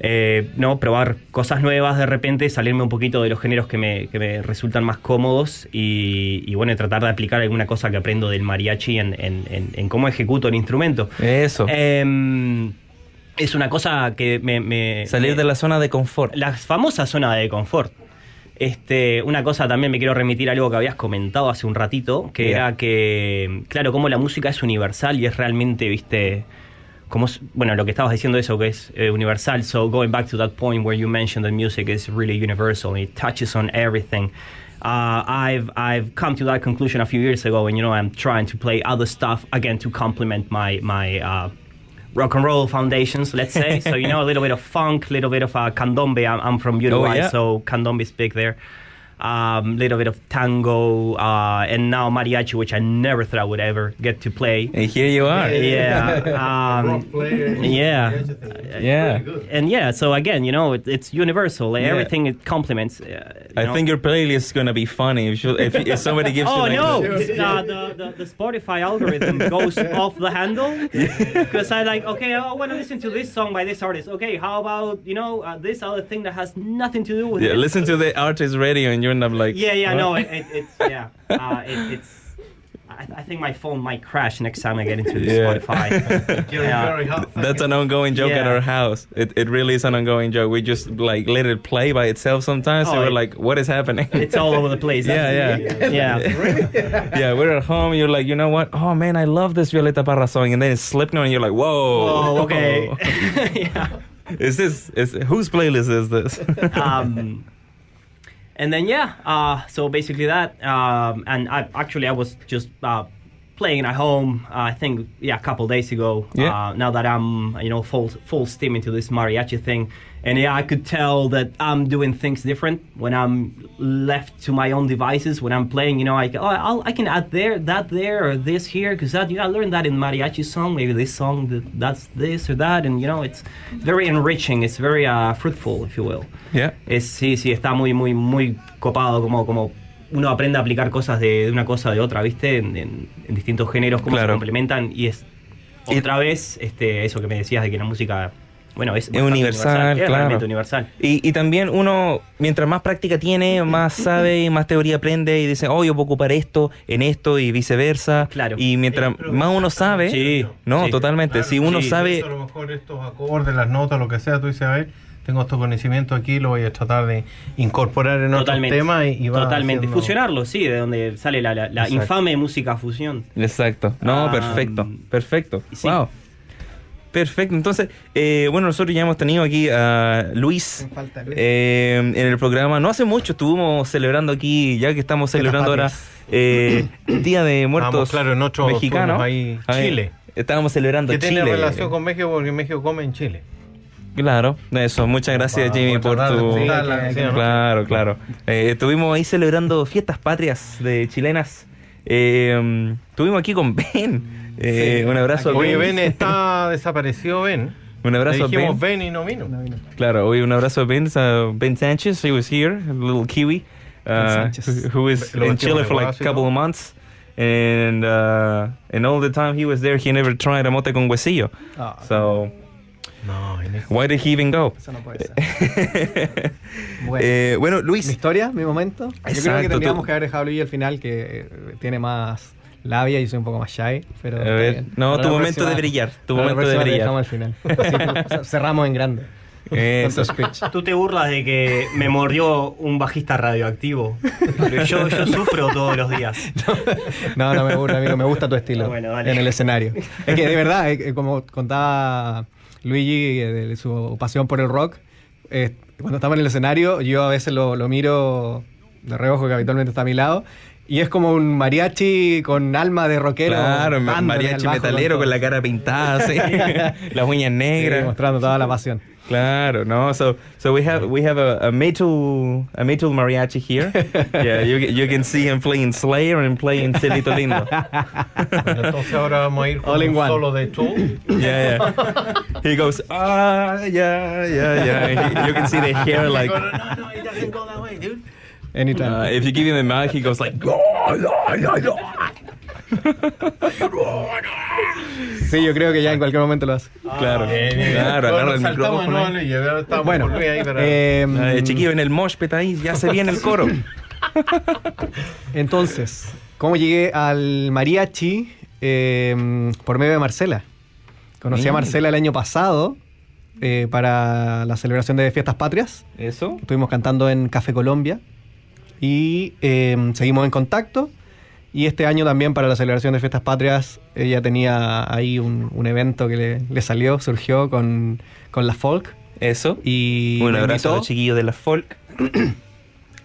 Eh, no, probar cosas nuevas de repente, salirme un poquito de los géneros que me, que me resultan más cómodos y, y, bueno, tratar de aplicar alguna cosa que aprendo del mariachi en, en- en- en cómo ejecuto el instrumento. Eso. Em, es una cosa que me... me- Salir me- de la zona de confort. la famosa zona de confort. Este, una cosa también me quiero remitir a algo que habías comentado hace un ratito, que Yeah. era que, claro, como la música es universal y es realmente, viste, como, bueno, lo que estabas diciendo eso que es eh, universal. So going back to that point where you mentioned that music is really universal, it touches on everything. Uh, I've I've come to that conclusion a few years ago, and you know I'm trying to play other stuff again to complement my my uh, rock and roll foundations, let's say. so you know, a little bit of funk, a little bit of uh, candombe. I'm, I'm from Uruguay, yeah. so candombe is big there. Um, little bit of tango, uh, and now mariachi, which I never thought I would ever get to play. And here you are. Yeah, um, yeah, Yeah. and yeah. So again, you know, it, it's universal. Like, Yeah. Everything it complements. Uh, you I know. think your playlist is gonna be funny if, you, if, if somebody gives you Oh like no! this. Uh, the, the the Spotify algorithm goes off the handle because I like okay, I want to listen to this song by this artist. Okay, how about you know uh, this other thing that has nothing to do with Yeah, it? listen to the artist radio and you end up like Yeah, yeah, what? no, it, it, it's yeah, uh, it, it's. I, I think my phone might crash next time I get into Yeah. Spotify. Yeah. That's an ongoing joke at our house. It, it really is an ongoing joke. We just like let it play by itself sometimes. so Oh, we're it- like, what is happening? It's all over the place. yeah, yeah, yeah. yeah. We're at home. You're like, you know what? Oh man, I love this Violeta Parra song, and then it's Slipknot, and you're like, whoa. Oh, okay. yeah. Is this is whose playlist is this? um, and then yeah, uh, so basically that, um, and I actually I was just uh, playing at home. Uh, I think yeah, a couple days ago. Yeah. Uh, now that I'm you know full full steam into this mariachi thing, and yeah, I could tell that I'm doing things different when I'm left to my own devices. When I'm playing, you know, I can, oh, I'll, I can add there, that there, or this here, because that you know, I learned that in mariachi song. Maybe this song that, that's this or that, and you know, it's very enriching. It's very uh, fruitful, if you will. yeah. Es, sí, sí, está muy, muy, muy copado como, como uno aprende a aplicar cosas de, de una cosa de otra, ¿viste? En, en- en distintos géneros, cómo Claro. se complementan y es otra vez este, eso que me decías de que la música, bueno, es, universal, es claro. realmente universal. Y, y también uno, mientras más práctica tiene, más sabe y más teoría aprende y dice, oh, yo puedo ocupar esto en esto y viceversa. Claro. Y mientras más uno sabe, Sí, no, sí. totalmente. si uno sí. sabe, A lo mejor estos acordes, las notas, lo que sea, tú dices, a ver, tengo estos conocimientos aquí, lo voy a tratar de incorporar en Totalmente. otros temas y, y va Totalmente. haciendo- Fusionarlo, sí, de donde sale la, la- la infame música fusión. Exacto. No, Ah, perfecto. Perfecto. sí. Wow. Perfecto. Entonces, eh, bueno, nosotros ya hemos tenido aquí a Luis, Me falta Luis. eh, en el programa. No hace mucho estuvimos celebrando aquí, ya que estamos celebrando ahora eh, el Día de Muertos Estábamos, claro, en otro Mexicano. ahí, Ahí, Chile. Estábamos celebrando Que Chile. tiene relación con México porque México come en Chile. Claro, eso. Muchas gracias, Jimmy, por tu... Claro, claro. Eh, estuvimos ahí celebrando fiestas patrias de chilenas. Eh, estuvimos aquí con Ben. Eh, Sí, un abrazo a Oye, Ben. Ben está desaparecido, Ben. Un abrazo Le a dijimos Ben. Ben y no vino. Claro, hoy un abrazo a Ben, uh, Ben Sanchez. He was here, a little Kiwi, uh, Sánchez. who, was in Chile de for like a couple todo. of months. And uh, and all the time he was there, he never tried a mote con huesillo. Ah, So No, why did he even go? eso no puede ser. Bueno. Eh, bueno, mi Luis, historia, mi momento. Yo creo que tendríamos tú- que haber dejado a Luis al final, que eh, tiene más labia y soy un poco más shy. Pero a ver, no, tu momento próxima- de brillar, tu momento de brillar. dejamos al final. Así, cerramos en grande. Eso. Tú te burlas de que me mordió un bajista radioactivo. Pero yo, yo sufro todos los días. No, no me gusta, amigo, me gusta tu estilo Bueno, en el escenario. Es que de verdad, eh, como contaba Luigi eh, de su pasión por el rock, eh, cuando estamos en el escenario, yo a veces lo, lo miro de reojo que habitualmente está a mi lado. Y es como un mariachi con alma de rockero. Claro, mariachi metalero con la cara pintada, así, las uñas Sí, negras. mostrando toda la pasión. Claro, no. So, so we have we have a, a metal a metal mariachi here. yeah, you you can see him playing Slayer and playing Celito Lindo. Entonces ahora vamos a ir con All in un one. solo de Tool. Yeah, yeah. He goes ah yeah yeah yeah. He- you can see the hair like. No, no, it doesn't go that way, dude. Anytime. Uh, if you give him a mic, he goes like. Sí, yo creo que ya en cualquier momento lo hace. Claro, Bien, bien. claro, agarra el micrófono. Bueno, ahí eh, Eh, chiquillo en el mosh pit ahí, ya se viene el coro. Entonces, ¿cómo llegué al mariachi? Eh, por medio de Marcela. Conocí a. Marcela el año pasado eh, para la celebración de Fiestas Patrias. Eso. Estuvimos cantando en Café Colombia y eh, seguimos en contacto. Y este año también para la celebración de Fiestas Patrias, ella tenía ahí un, un evento que le, le salió, surgió con, con la folk. Eso. Y Un abrazo a los chiquillos de la folk.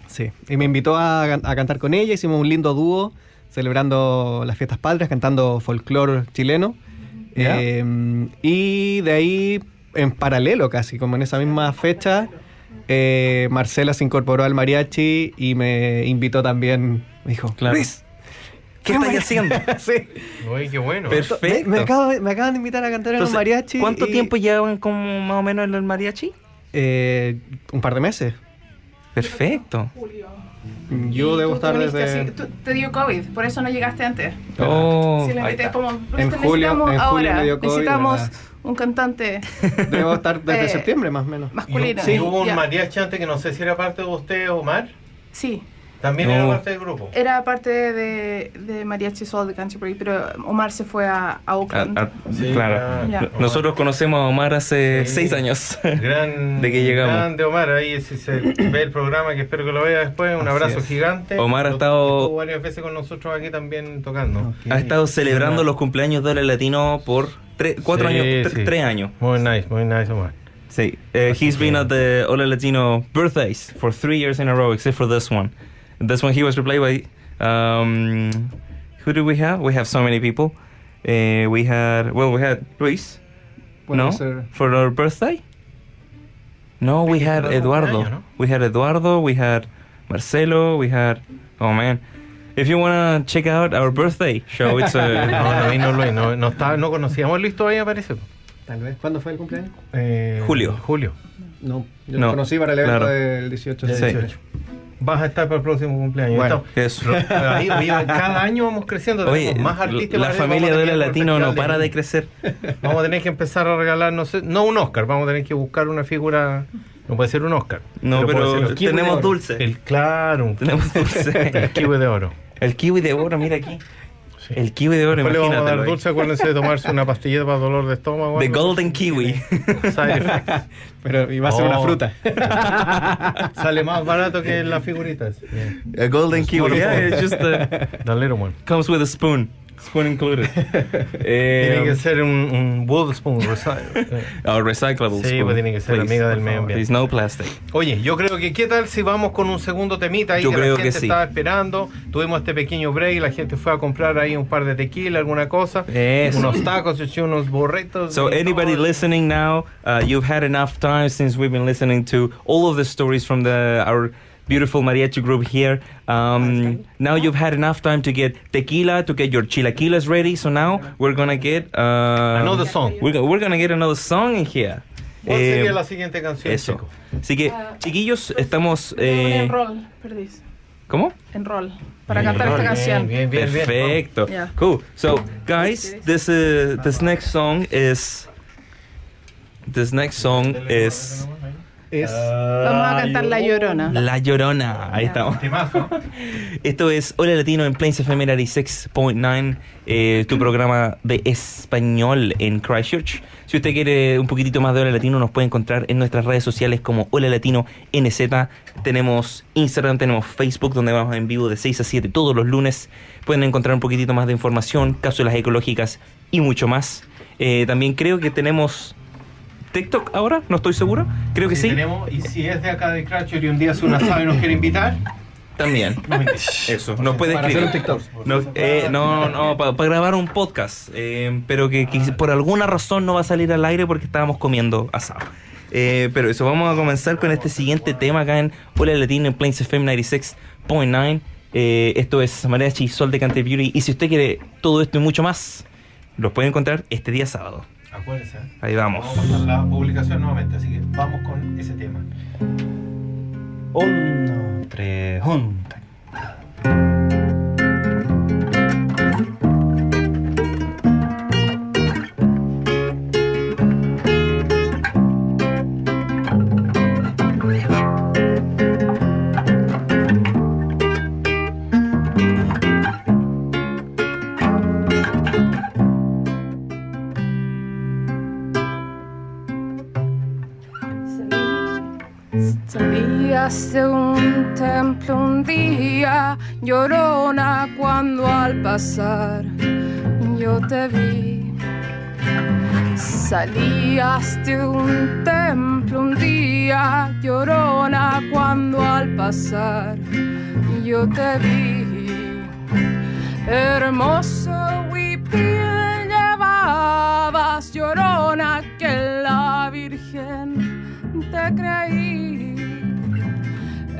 Sí, y me invitó a, can- a cantar con ella, hicimos un lindo dúo celebrando las fiestas patrias, cantando folclore chileno. Eh, y de ahí, en paralelo casi, como en esa misma fecha, eh, Marcela se incorporó al mariachi y me invitó también. Me dijo, Claro. Luis, ¿Qué estáis haciendo? sí. Uy, qué bueno. Perfecto. Me, me acabo de- me acaban de invitar a cantar en Entonces, mariachi. ¿Cuánto y- tiempo llevan como más o menos en el mariachi? Eh, un par de meses. Perfecto. Yo Y debo estar desde. te dio COVID, por eso no llegaste antes. Oh, Si está. como, En "Te julio- necesitamos en julio ahora, me dio COVID, necesitamos ¿verdad? un cantante Debo estar desde Eh, septiembre más o menos. masculino. Y hubo un mariachi antes que no sé si era parte de usted, Omar. Sí, También No. era parte del grupo. era parte de, de Mariachi Soul de Canterbury, pero Omar se fue a, a Oakland. Ah, ah, Sí, claro. Nosotros conocemos a Omar hace Sí. seis años. Gran, de que llegamos. Grande Omar, ahí si se ve el programa, que espero que lo vea después. Un Así abrazo es. gigante. Omar ha estado- Estuvo varias veces con nosotros aquí también tocando. ha estado celebrando Sí. los cumpleaños de Hola Latino por tres, cuatro Sí, años, tre- sí. tres años. Muy nice, muy nice, Omar. Sí. Uh, he's been at the Hola Latino birthdays for three years in a row, except for this one. This one he was replaced by. Um, who do we have? We have so many people. Uh, we had well, we had Luis. No, for our birthday. No, we had Eduardo ¿no? We had Eduardo. We had Marcelo. We had. Oh man, if you wanna check out our birthday show, it's No, uh, no vino Luis, no, no, estaba- no conocíamos a Luis todavía, parece. Tal vez. ¿Cuándo fue el cumpleaños? Eh, Julio. Julio. No, yo No, lo conocí para el evento claro. del 18 de Sí. diciembre. Vas a estar para el próximo cumpleaños. Bueno, Estamos- eso. Ahí, oye, cada año vamos creciendo. Oye, más artistas. la familia de Latino no para de crecer. Vamos a tener que empezar a regalar, no sé, no un Oscar, vamos a tener que buscar una figura. No puede ser un Oscar. No, pero tenemos dulce. El claro, Tenemos dulce. el kiwi de oro. El kiwi de oro, mira aquí. Sí. El kiwi de oro, Después le vamos a dar dulce, acuérdense de tomarse una pastillita para dolor de estómago. The algo. Golden Kiwi. Side effects. Pero iba a ser una Oh. fruta. Sale más barato que las figuritas. Yeah. A golden kiwi. Yeah, it's just uh, The little one. comes with a spoon. Spoon included. Tiene que Eh, ser un, un wood spoon. recy- a recyclable Sí, spoon. pues tiene que ser Please, amiga del medio ambiente. Please, no plastic. Oye, yo creo que qué tal si vamos con un segundo temita ahí Yo que creo la que gente sí. estaba esperando. Tuvimos este pequeño break, la gente fue a comprar ahí un par de tequila, alguna cosa, Eso. unos tacos, unos burritos. So anybody todo. listening now, uh, you've had enough time since we've been listening to all of the stories from the our beautiful mariachi group here. Um, now you've had enough time to get tequila, to get your chilaquiles ready. So now we're gonna get uh, Another song. We're, go- we're gonna get another song in here. ¿Cuál Eh, sería la siguiente canción? Eso. chico? Así que, chiquillos, estamos. en Eh, rol, perdís. ¿Cómo? En rol. Para Bien, cantar esta bien, canción. Bien, bien, bien. Perfecto. Yeah. Cool. So, guys, this uh, this next song is this next song is Es Vamos a cantar La Llorona. La Llorona. Ahí estamos. Esto es Hola Latino en Plains FM 96.9, eh, tu programa de español en Christchurch. Si usted quiere un poquitito más de Hola Latino, nos puede encontrar en nuestras redes sociales como Hola Latino NZ. Tenemos Instagram, tenemos Facebook, donde vamos en vivo de 6 a 7 todos los lunes. Pueden encontrar un poquitito más de información, cápsulas ecológicas y mucho más. Eh, también creo que tenemos TikTok ahora, no estoy seguro. Creo que sí. tenemos- y si es de acá de Cratcher y un día hace un asado y nos quiere invitar, También. no. Eso, nos puede para hacer escribir. un TikTok. No, eh, no, no, para grabar un podcast, eh, pero que, que por alguna razón no va a salir al aire porque estábamos comiendo asado. Eh, pero eso, vamos a comenzar con este siguiente tema acá en Hola Latino en Plains FM 96.9. Eh, esto es Mariachi Sol de Canterbury. Y si usted quiere todo esto y mucho más, los puede encontrar este día sábado. Acuérdense. ¿eh? Ahí vamos. Vamos a la publicación nuevamente, así que vamos con ese tema. Uno, tres, junta. De un templo un día, llorona cuando al pasar yo te vi. Salías de un templo un día, llorona cuando al pasar yo te vi. Hermoso huipil llevabas, llorona que la Virgen te creí.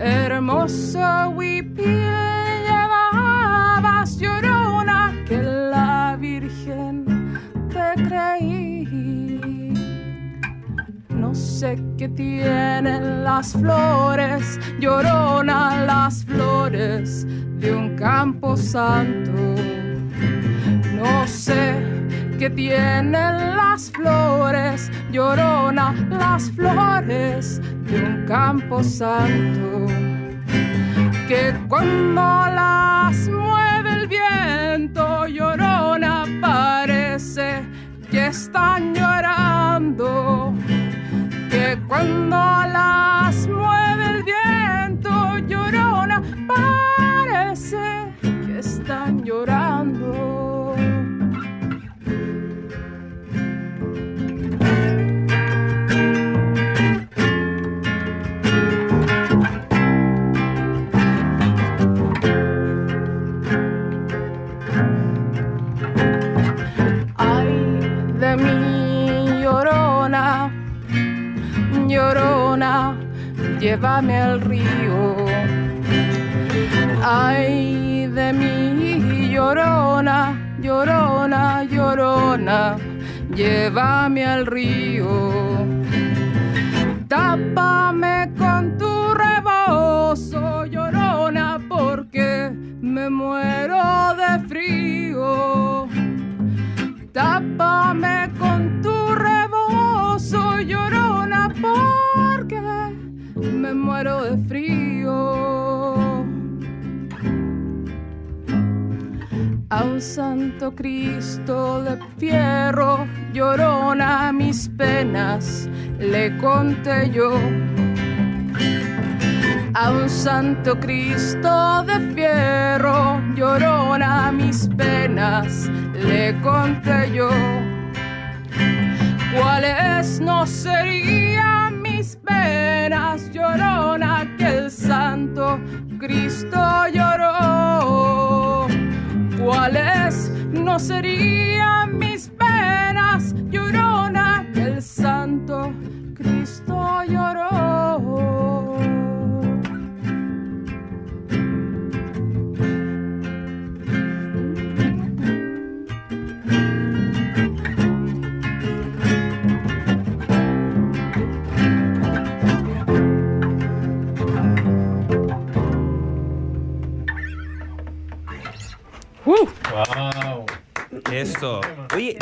Hermoso huipil llevabas, llorona, que la Virgen te creí. No sé qué tienen las flores, llorona las flores de un campo santo. No sé qué tienen las flores, llorona las flores de un campo santo. Que cuando las mueve el viento, llorona parece que están llorando. Que cuando llévame al río. Ay de mí, llorona, llorona, llorona, llévame al río. Tápame con tu rebozo, llorona, porque me muero de frío. Tápame con tu rebozo, llorona, porque me muero de frío. A un santo Cristo de fierro, llorona mis penas, le conté yo. A un santo Cristo de fierro, llorona mis penas, le conté yo. ¿Cuáles no serían penas, llorona, que el santo Cristo lloró? ¿Cuáles no serían mis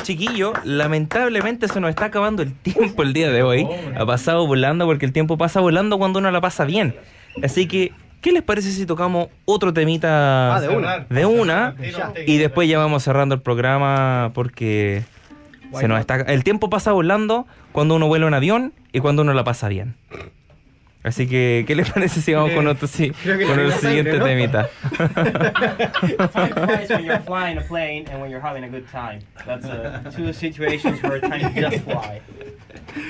Oye, chiquillo, lamentablemente se nos está acabando el tiempo el día de hoy. Ha pasado volando porque el tiempo pasa volando cuando uno la pasa bien. Así que, ¿qué les parece si tocamos otro temita Ah, de una. de una? Y después ya vamos cerrando el programa porque se nos está el tiempo pasa volando cuando uno vuela un avión y cuando uno la pasa bien. Así que, ¿qué les parece si vamos con otro sí, con el siguiente sangre, temita? Twice when you're flying a plane and when you're having a good time. That's uh, two situations where time just fly.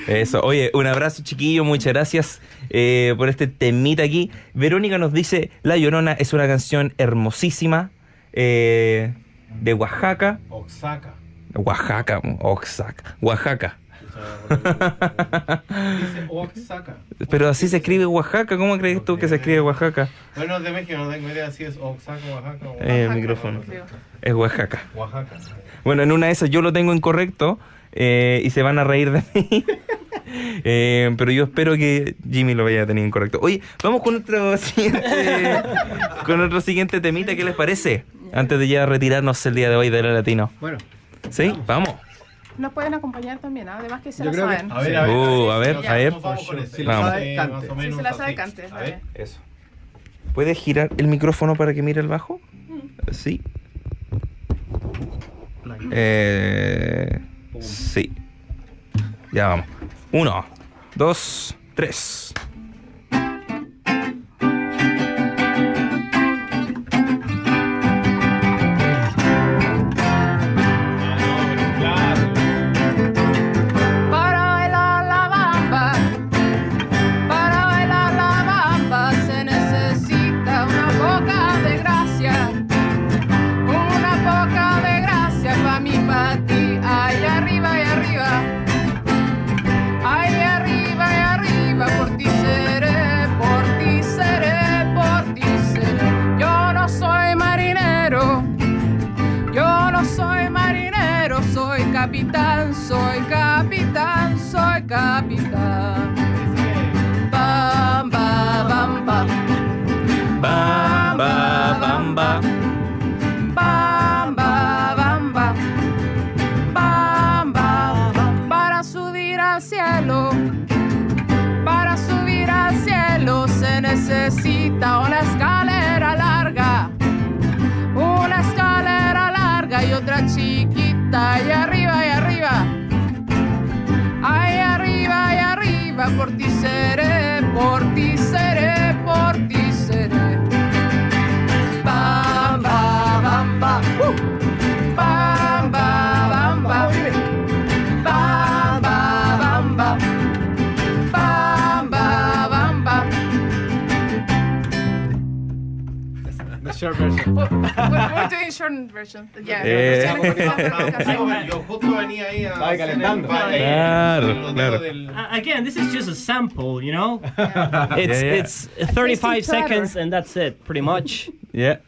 Eso, oye, un abrazo chiquillo, muchas gracias eh, por este temita aquí. Verónica nos dice, La Llorona es una canción hermosísima eh, de Oaxaca. Oaxaca. Oaxaca, Oaxaca, Oaxaca. Dice Oaxaca. Pero así se escribe Oaxaca, ¿cómo crees tú que se escribe Oaxaca? Bueno, de México, no tengo idea si es Oaxaca, Oaxaca o Eh, Oaxaca, micrófono. creo. Es Oaxaca. Oaxaca. Bueno, en una de esas yo lo tengo incorrecto eh, y se van a reír de mí. Eh, pero yo espero que Jimmy lo vaya a tener incorrecto. Oye, vamos con otro siguiente, con otro siguiente temita, ¿qué les parece? Antes de ya retirarnos el día de hoy de la latino. Bueno, ¿Sí? Vamos. Nos pueden acompañar también, ¿ah? además que se Yo la que- saben. A ver, a ver. Uh, a ver, a. Si se la sabe, cante. A ver. Eso. ¿Puedes girar el micrófono para que mire el bajo? Sí. Eh, sí. Ya vamos. Uno, dos, tres. Short version. We're, we're doing short version. Yeah. Eh. Yo justo venía ahí a Estaba calentando. Claro, claro. Uh, again, this is just a sample, you know. It's Yeah, yeah. it's 35 seconds and that's it, pretty much. Yeah.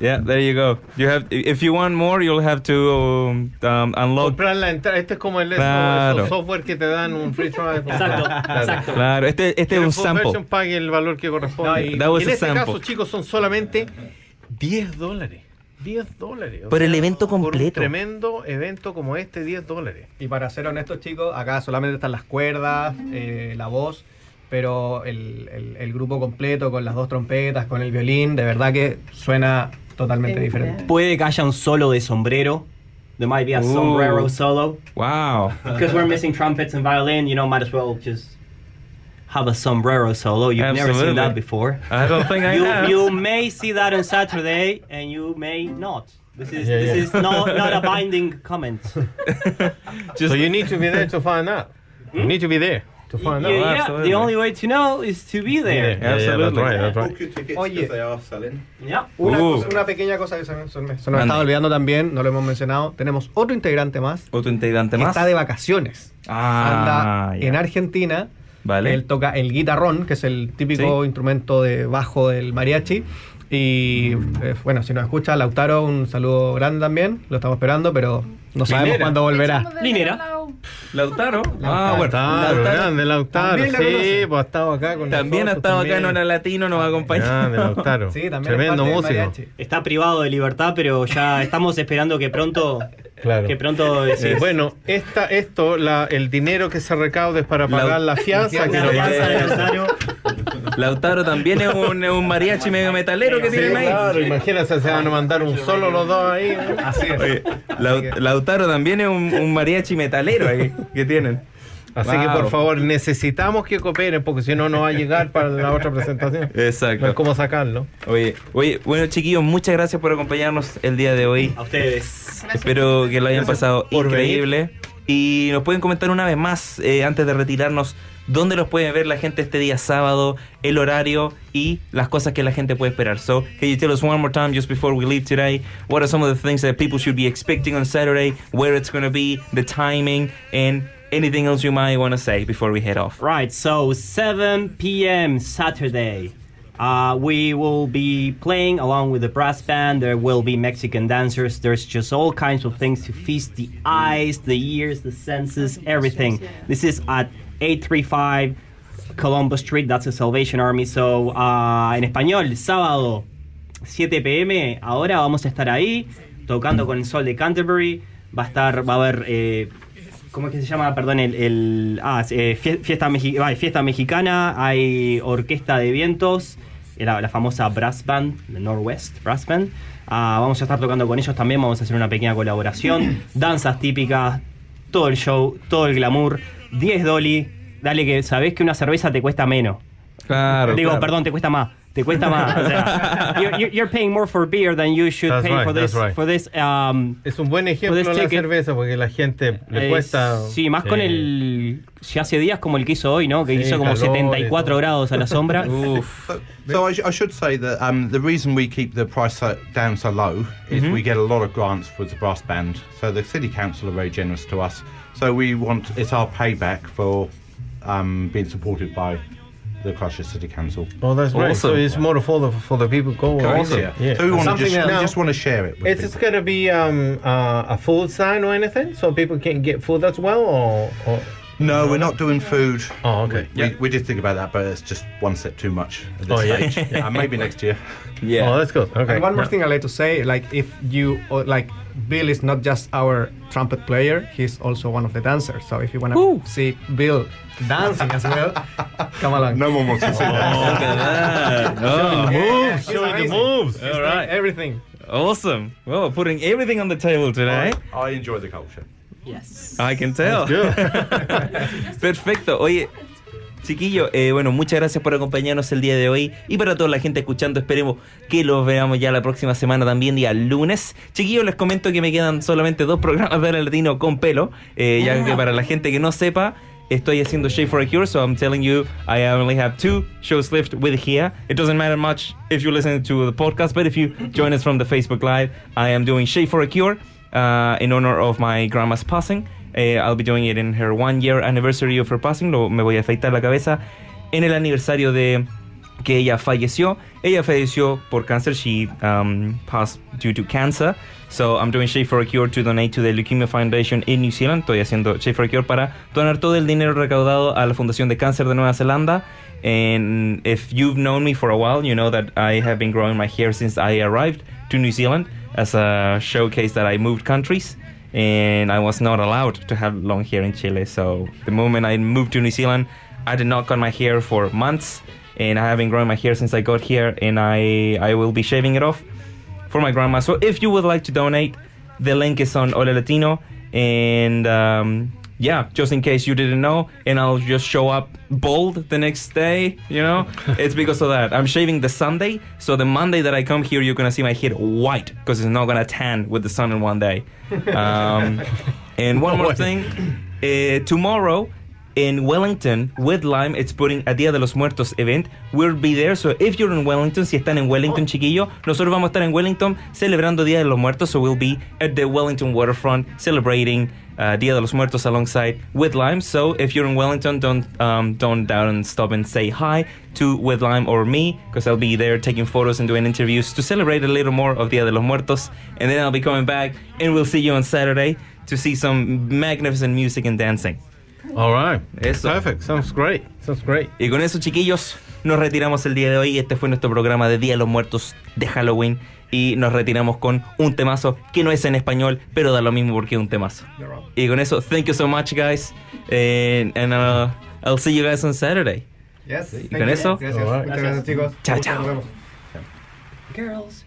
Yeah, there you go. You have, if you want more, you'll have to um, um, unlock. Comprar la entrada. Este es como el Claro. software que te dan un free trial. Exacto, Claro. exacto. Claro, este, este es un el full sample. version pague el valor que corresponde. No, y- That was en a este sample. caso, chicos, son solamente 10 dólares. 10 dólares. Por el sea, evento Por un completo. tremendo evento como este, 10 dólares. Y para ser honestos, chicos, acá solamente están las cuerdas, eh, la voz, pero el, el- el grupo completo con las dos trompetas, con el violín, de verdad que suena totalmente diferente. Puede que haya un solo de sombrero. There might be a Ooh. sombrero solo. Wow. Because we're missing trumpets and violin, you know, might as well just have a sombrero solo. You've never seen that before. I don't think I you, have. you may see that on Saturday, and you may not. This is Yeah, this yeah. is not not a binding comment. so you need to be there to find out. You hmm? need to be there to find Yeah, out. yeah, the only way to know is to be there. Yeah, yeah, that's right, that's right. Oye. Yeah. Una, Uh. cosa- una pequeña cosa que se, me- se me- se nos Ande. estaba olvidando también, no lo hemos mencionado, tenemos otro integrante más Otro integrante que más. está de vacaciones. Ah, Anda en Argentina. Vale. Él toca el guitarrón, que es el típico Sí. instrumento de bajo del mariachi. Y eh, bueno, si nos escucha Lautaro, un saludo grande también. Lo estamos esperando, pero no sabemos Linera. cuándo volverá. Linera. Lautaro. Ah, bueno. Lautaro, grande Lautaro. La Sí, conoce. pues ha estado acá con También ha estado acá en. Hora Latino, nos acompaña. Grande Lautaro. Sí, también Tremendo músico. Está privado de libertad, pero ya estamos esperando que pronto, Claro. que pronto Eh, bueno, esta, esto, la, el dinero que se recaude es para pagar la, fianza que La nos Lautaro. También es un, mariachi medio metalero que Sí, tienen ahí. claro, imagínense, se van a mandar un solo los dos ahí. Así es. Oye, Lautaro también es un, un mariachi metalero ahí que tienen. Así que por favor, necesitamos que cooperen porque si no, no va a llegar para la otra presentación. No Exacto. es como sacarlo. Oye, oye, bueno chiquillos, muchas gracias por acompañarnos el día de hoy. A ustedes. Espero que lo hayan pasado increíble. Y nos pueden comentar una vez más, eh, antes de retirarnos, dónde los puede ver la gente este día sábado, el horario y las cosas que la gente puede esperar. So, can you tell us one more time just before we leave today? What are some of the things that people should be expecting on Saturday? Where it's going to be, the timing, and anything else you might want to say before we head off? Right, so 7 p.m. Saturday. Uh, we will be playing along with the brass band. There will be Mexican dancers. There's just all kinds of things to feast the eyes, the ears, the senses, everything. This is at 835 Columbus Street. That's the Salvation Army. So, uh, en español, sábado 7 pm. Ahora vamos a estar ahí tocando con el sol de Canterbury. Va a estar, va a haber. eh, ¿Cómo es que se llama? Perdón, el. el- ah, eh, fie- fiesta, mexi- ay, fiesta mexicana, hay orquesta de vientos, eh, la, la famosa Brass Band, the Northwest Brass Band. Ah, vamos a estar tocando con ellos también, vamos a hacer una pequeña colaboración. Danzas típicas, todo el show, todo el glamour. 10 dolly. Dale que sabés que una cerveza te cuesta menos. Claro. Digo, claro. perdón, te cuesta más. Te cuesta más. O sea, you're, you're- paying more for beer than you should That's pay right, for this. that's right. For this um, Es un buen ejemplo de la cerveza porque la gente le eh, cuesta. Sí, más con Sí. el. Si hace días como el que hizo hoy, ¿no? Que Sí, hizo como calor y 74 todo. grados a la sombra. Uf. So, so I, sh- I should say that um, the reason we keep the price down so low is we get a lot of grants with the brass band. So the city council are very generous to us. So we want it's our payback for um, being supported by the Christchurch City Council. Oh, that's right. So Awesome. it's more for the for the people go. Correct, Awesome. yeah. Yeah. So we want to Something just, we just want to share it. With It's going to be um, uh, a food sign or anything, so people can get food as well, or, or No, we're not doing food. Oh, okay. We, we did think about that, but it's just one step too much at this Oh, yeah. stage. and maybe next year. Yeah. oh, that's good. Okay. And one more Yeah. thing I'd like to say, like if you like Bill is not just our trumpet player, he's also one of the dancers. So if you want to see Bill dancing as well, come along. No one wants to see that. Oh, look at that. Oh, moves, showing the moves. All right. Everything. Awesome. Well, putting everything on the table today. I enjoy the culture. Yes. I can tell. Perfecto. Oye, chiquillo, eh, bueno, muchas gracias por acompañarnos el día de hoy. Y para toda la gente escuchando, esperemos que los veamos ya la próxima semana también, día lunes. Chiquillos, les comento que me quedan solamente dos programas de latino con pelo. eh, ya que para la gente que no sepa, estoy haciendo Shave for a Cure, so I'm telling you, I only have two shows left with here. It doesn't matter much if you listen to the podcast, but if you join us from the Facebook Live, I am doing Shave for a Cure uh, in honor of my grandma's passing. Eh, I'll be doing it in her one year anniversary of her passing. Lo, me voy a afeitar la cabeza en el aniversario de que ella falleció. Ella falleció por cáncer. She um, passed due to cancer. So I'm doing Shave for a Cure to donate to the Leukemia Foundation in New Zealand. Estoy haciendo Shave for a Cure para donar todo el dinero recaudado a la Fundación de Cáncer de Nueva Zelanda. And if you've known me for a while, you know that I have been growing my hair since I arrived to New Zealand as a showcase that I moved countries and I was not allowed to have long hair in Chile. So the moment I moved to New Zealand, I did not cut my hair for months, and I haven't grown my hair since I got here, and I I will be shaving it off for my grandma. So if you would like to donate, the link is on Ole Latino, and um, yeah, just in case you didn't know, and I'll just show up bald the next day. You know, it's because of that. I'm shaving the Sunday, so the Monday that I come here, you're gonna see my head white because it's not gonna tan with the sun in one day. Um, and one more thing, uh, tomorrow in Wellington with Lime, it's putting a Dia de los Muertos event. We'll be there, so if you're in Wellington, si están en Wellington, chiquillo, nosotros vamos a estar en Wellington celebrando Dia de los Muertos, so we'll be at the Wellington waterfront celebrating uh, Dia de los Muertos alongside with Lime. So if you're in Wellington, don't um, don't doubt and stop and say hi to with Lime or me, because I'll be there taking photos and doing interviews to celebrate a little more of Dia de los Muertos, and then I'll be coming back, and we'll see you on Saturday to see some magnificent music and dancing. All right. Eso. Perfect. Sounds great. Sounds great. Y con eso, chiquillos, nos retiramos el día de hoy. Este fue nuestro programa de Día de los Muertos de Halloween. Y nos retiramos con un temazo que no es en español, pero da lo mismo porque es un temazo. Y con eso, thank you so much, guys. And, and uh, I'll see you guys on Saturday. Yes. Y con you. eso, Gracias. Muchas gracias, chicos. Chao, Nos chao. Girls.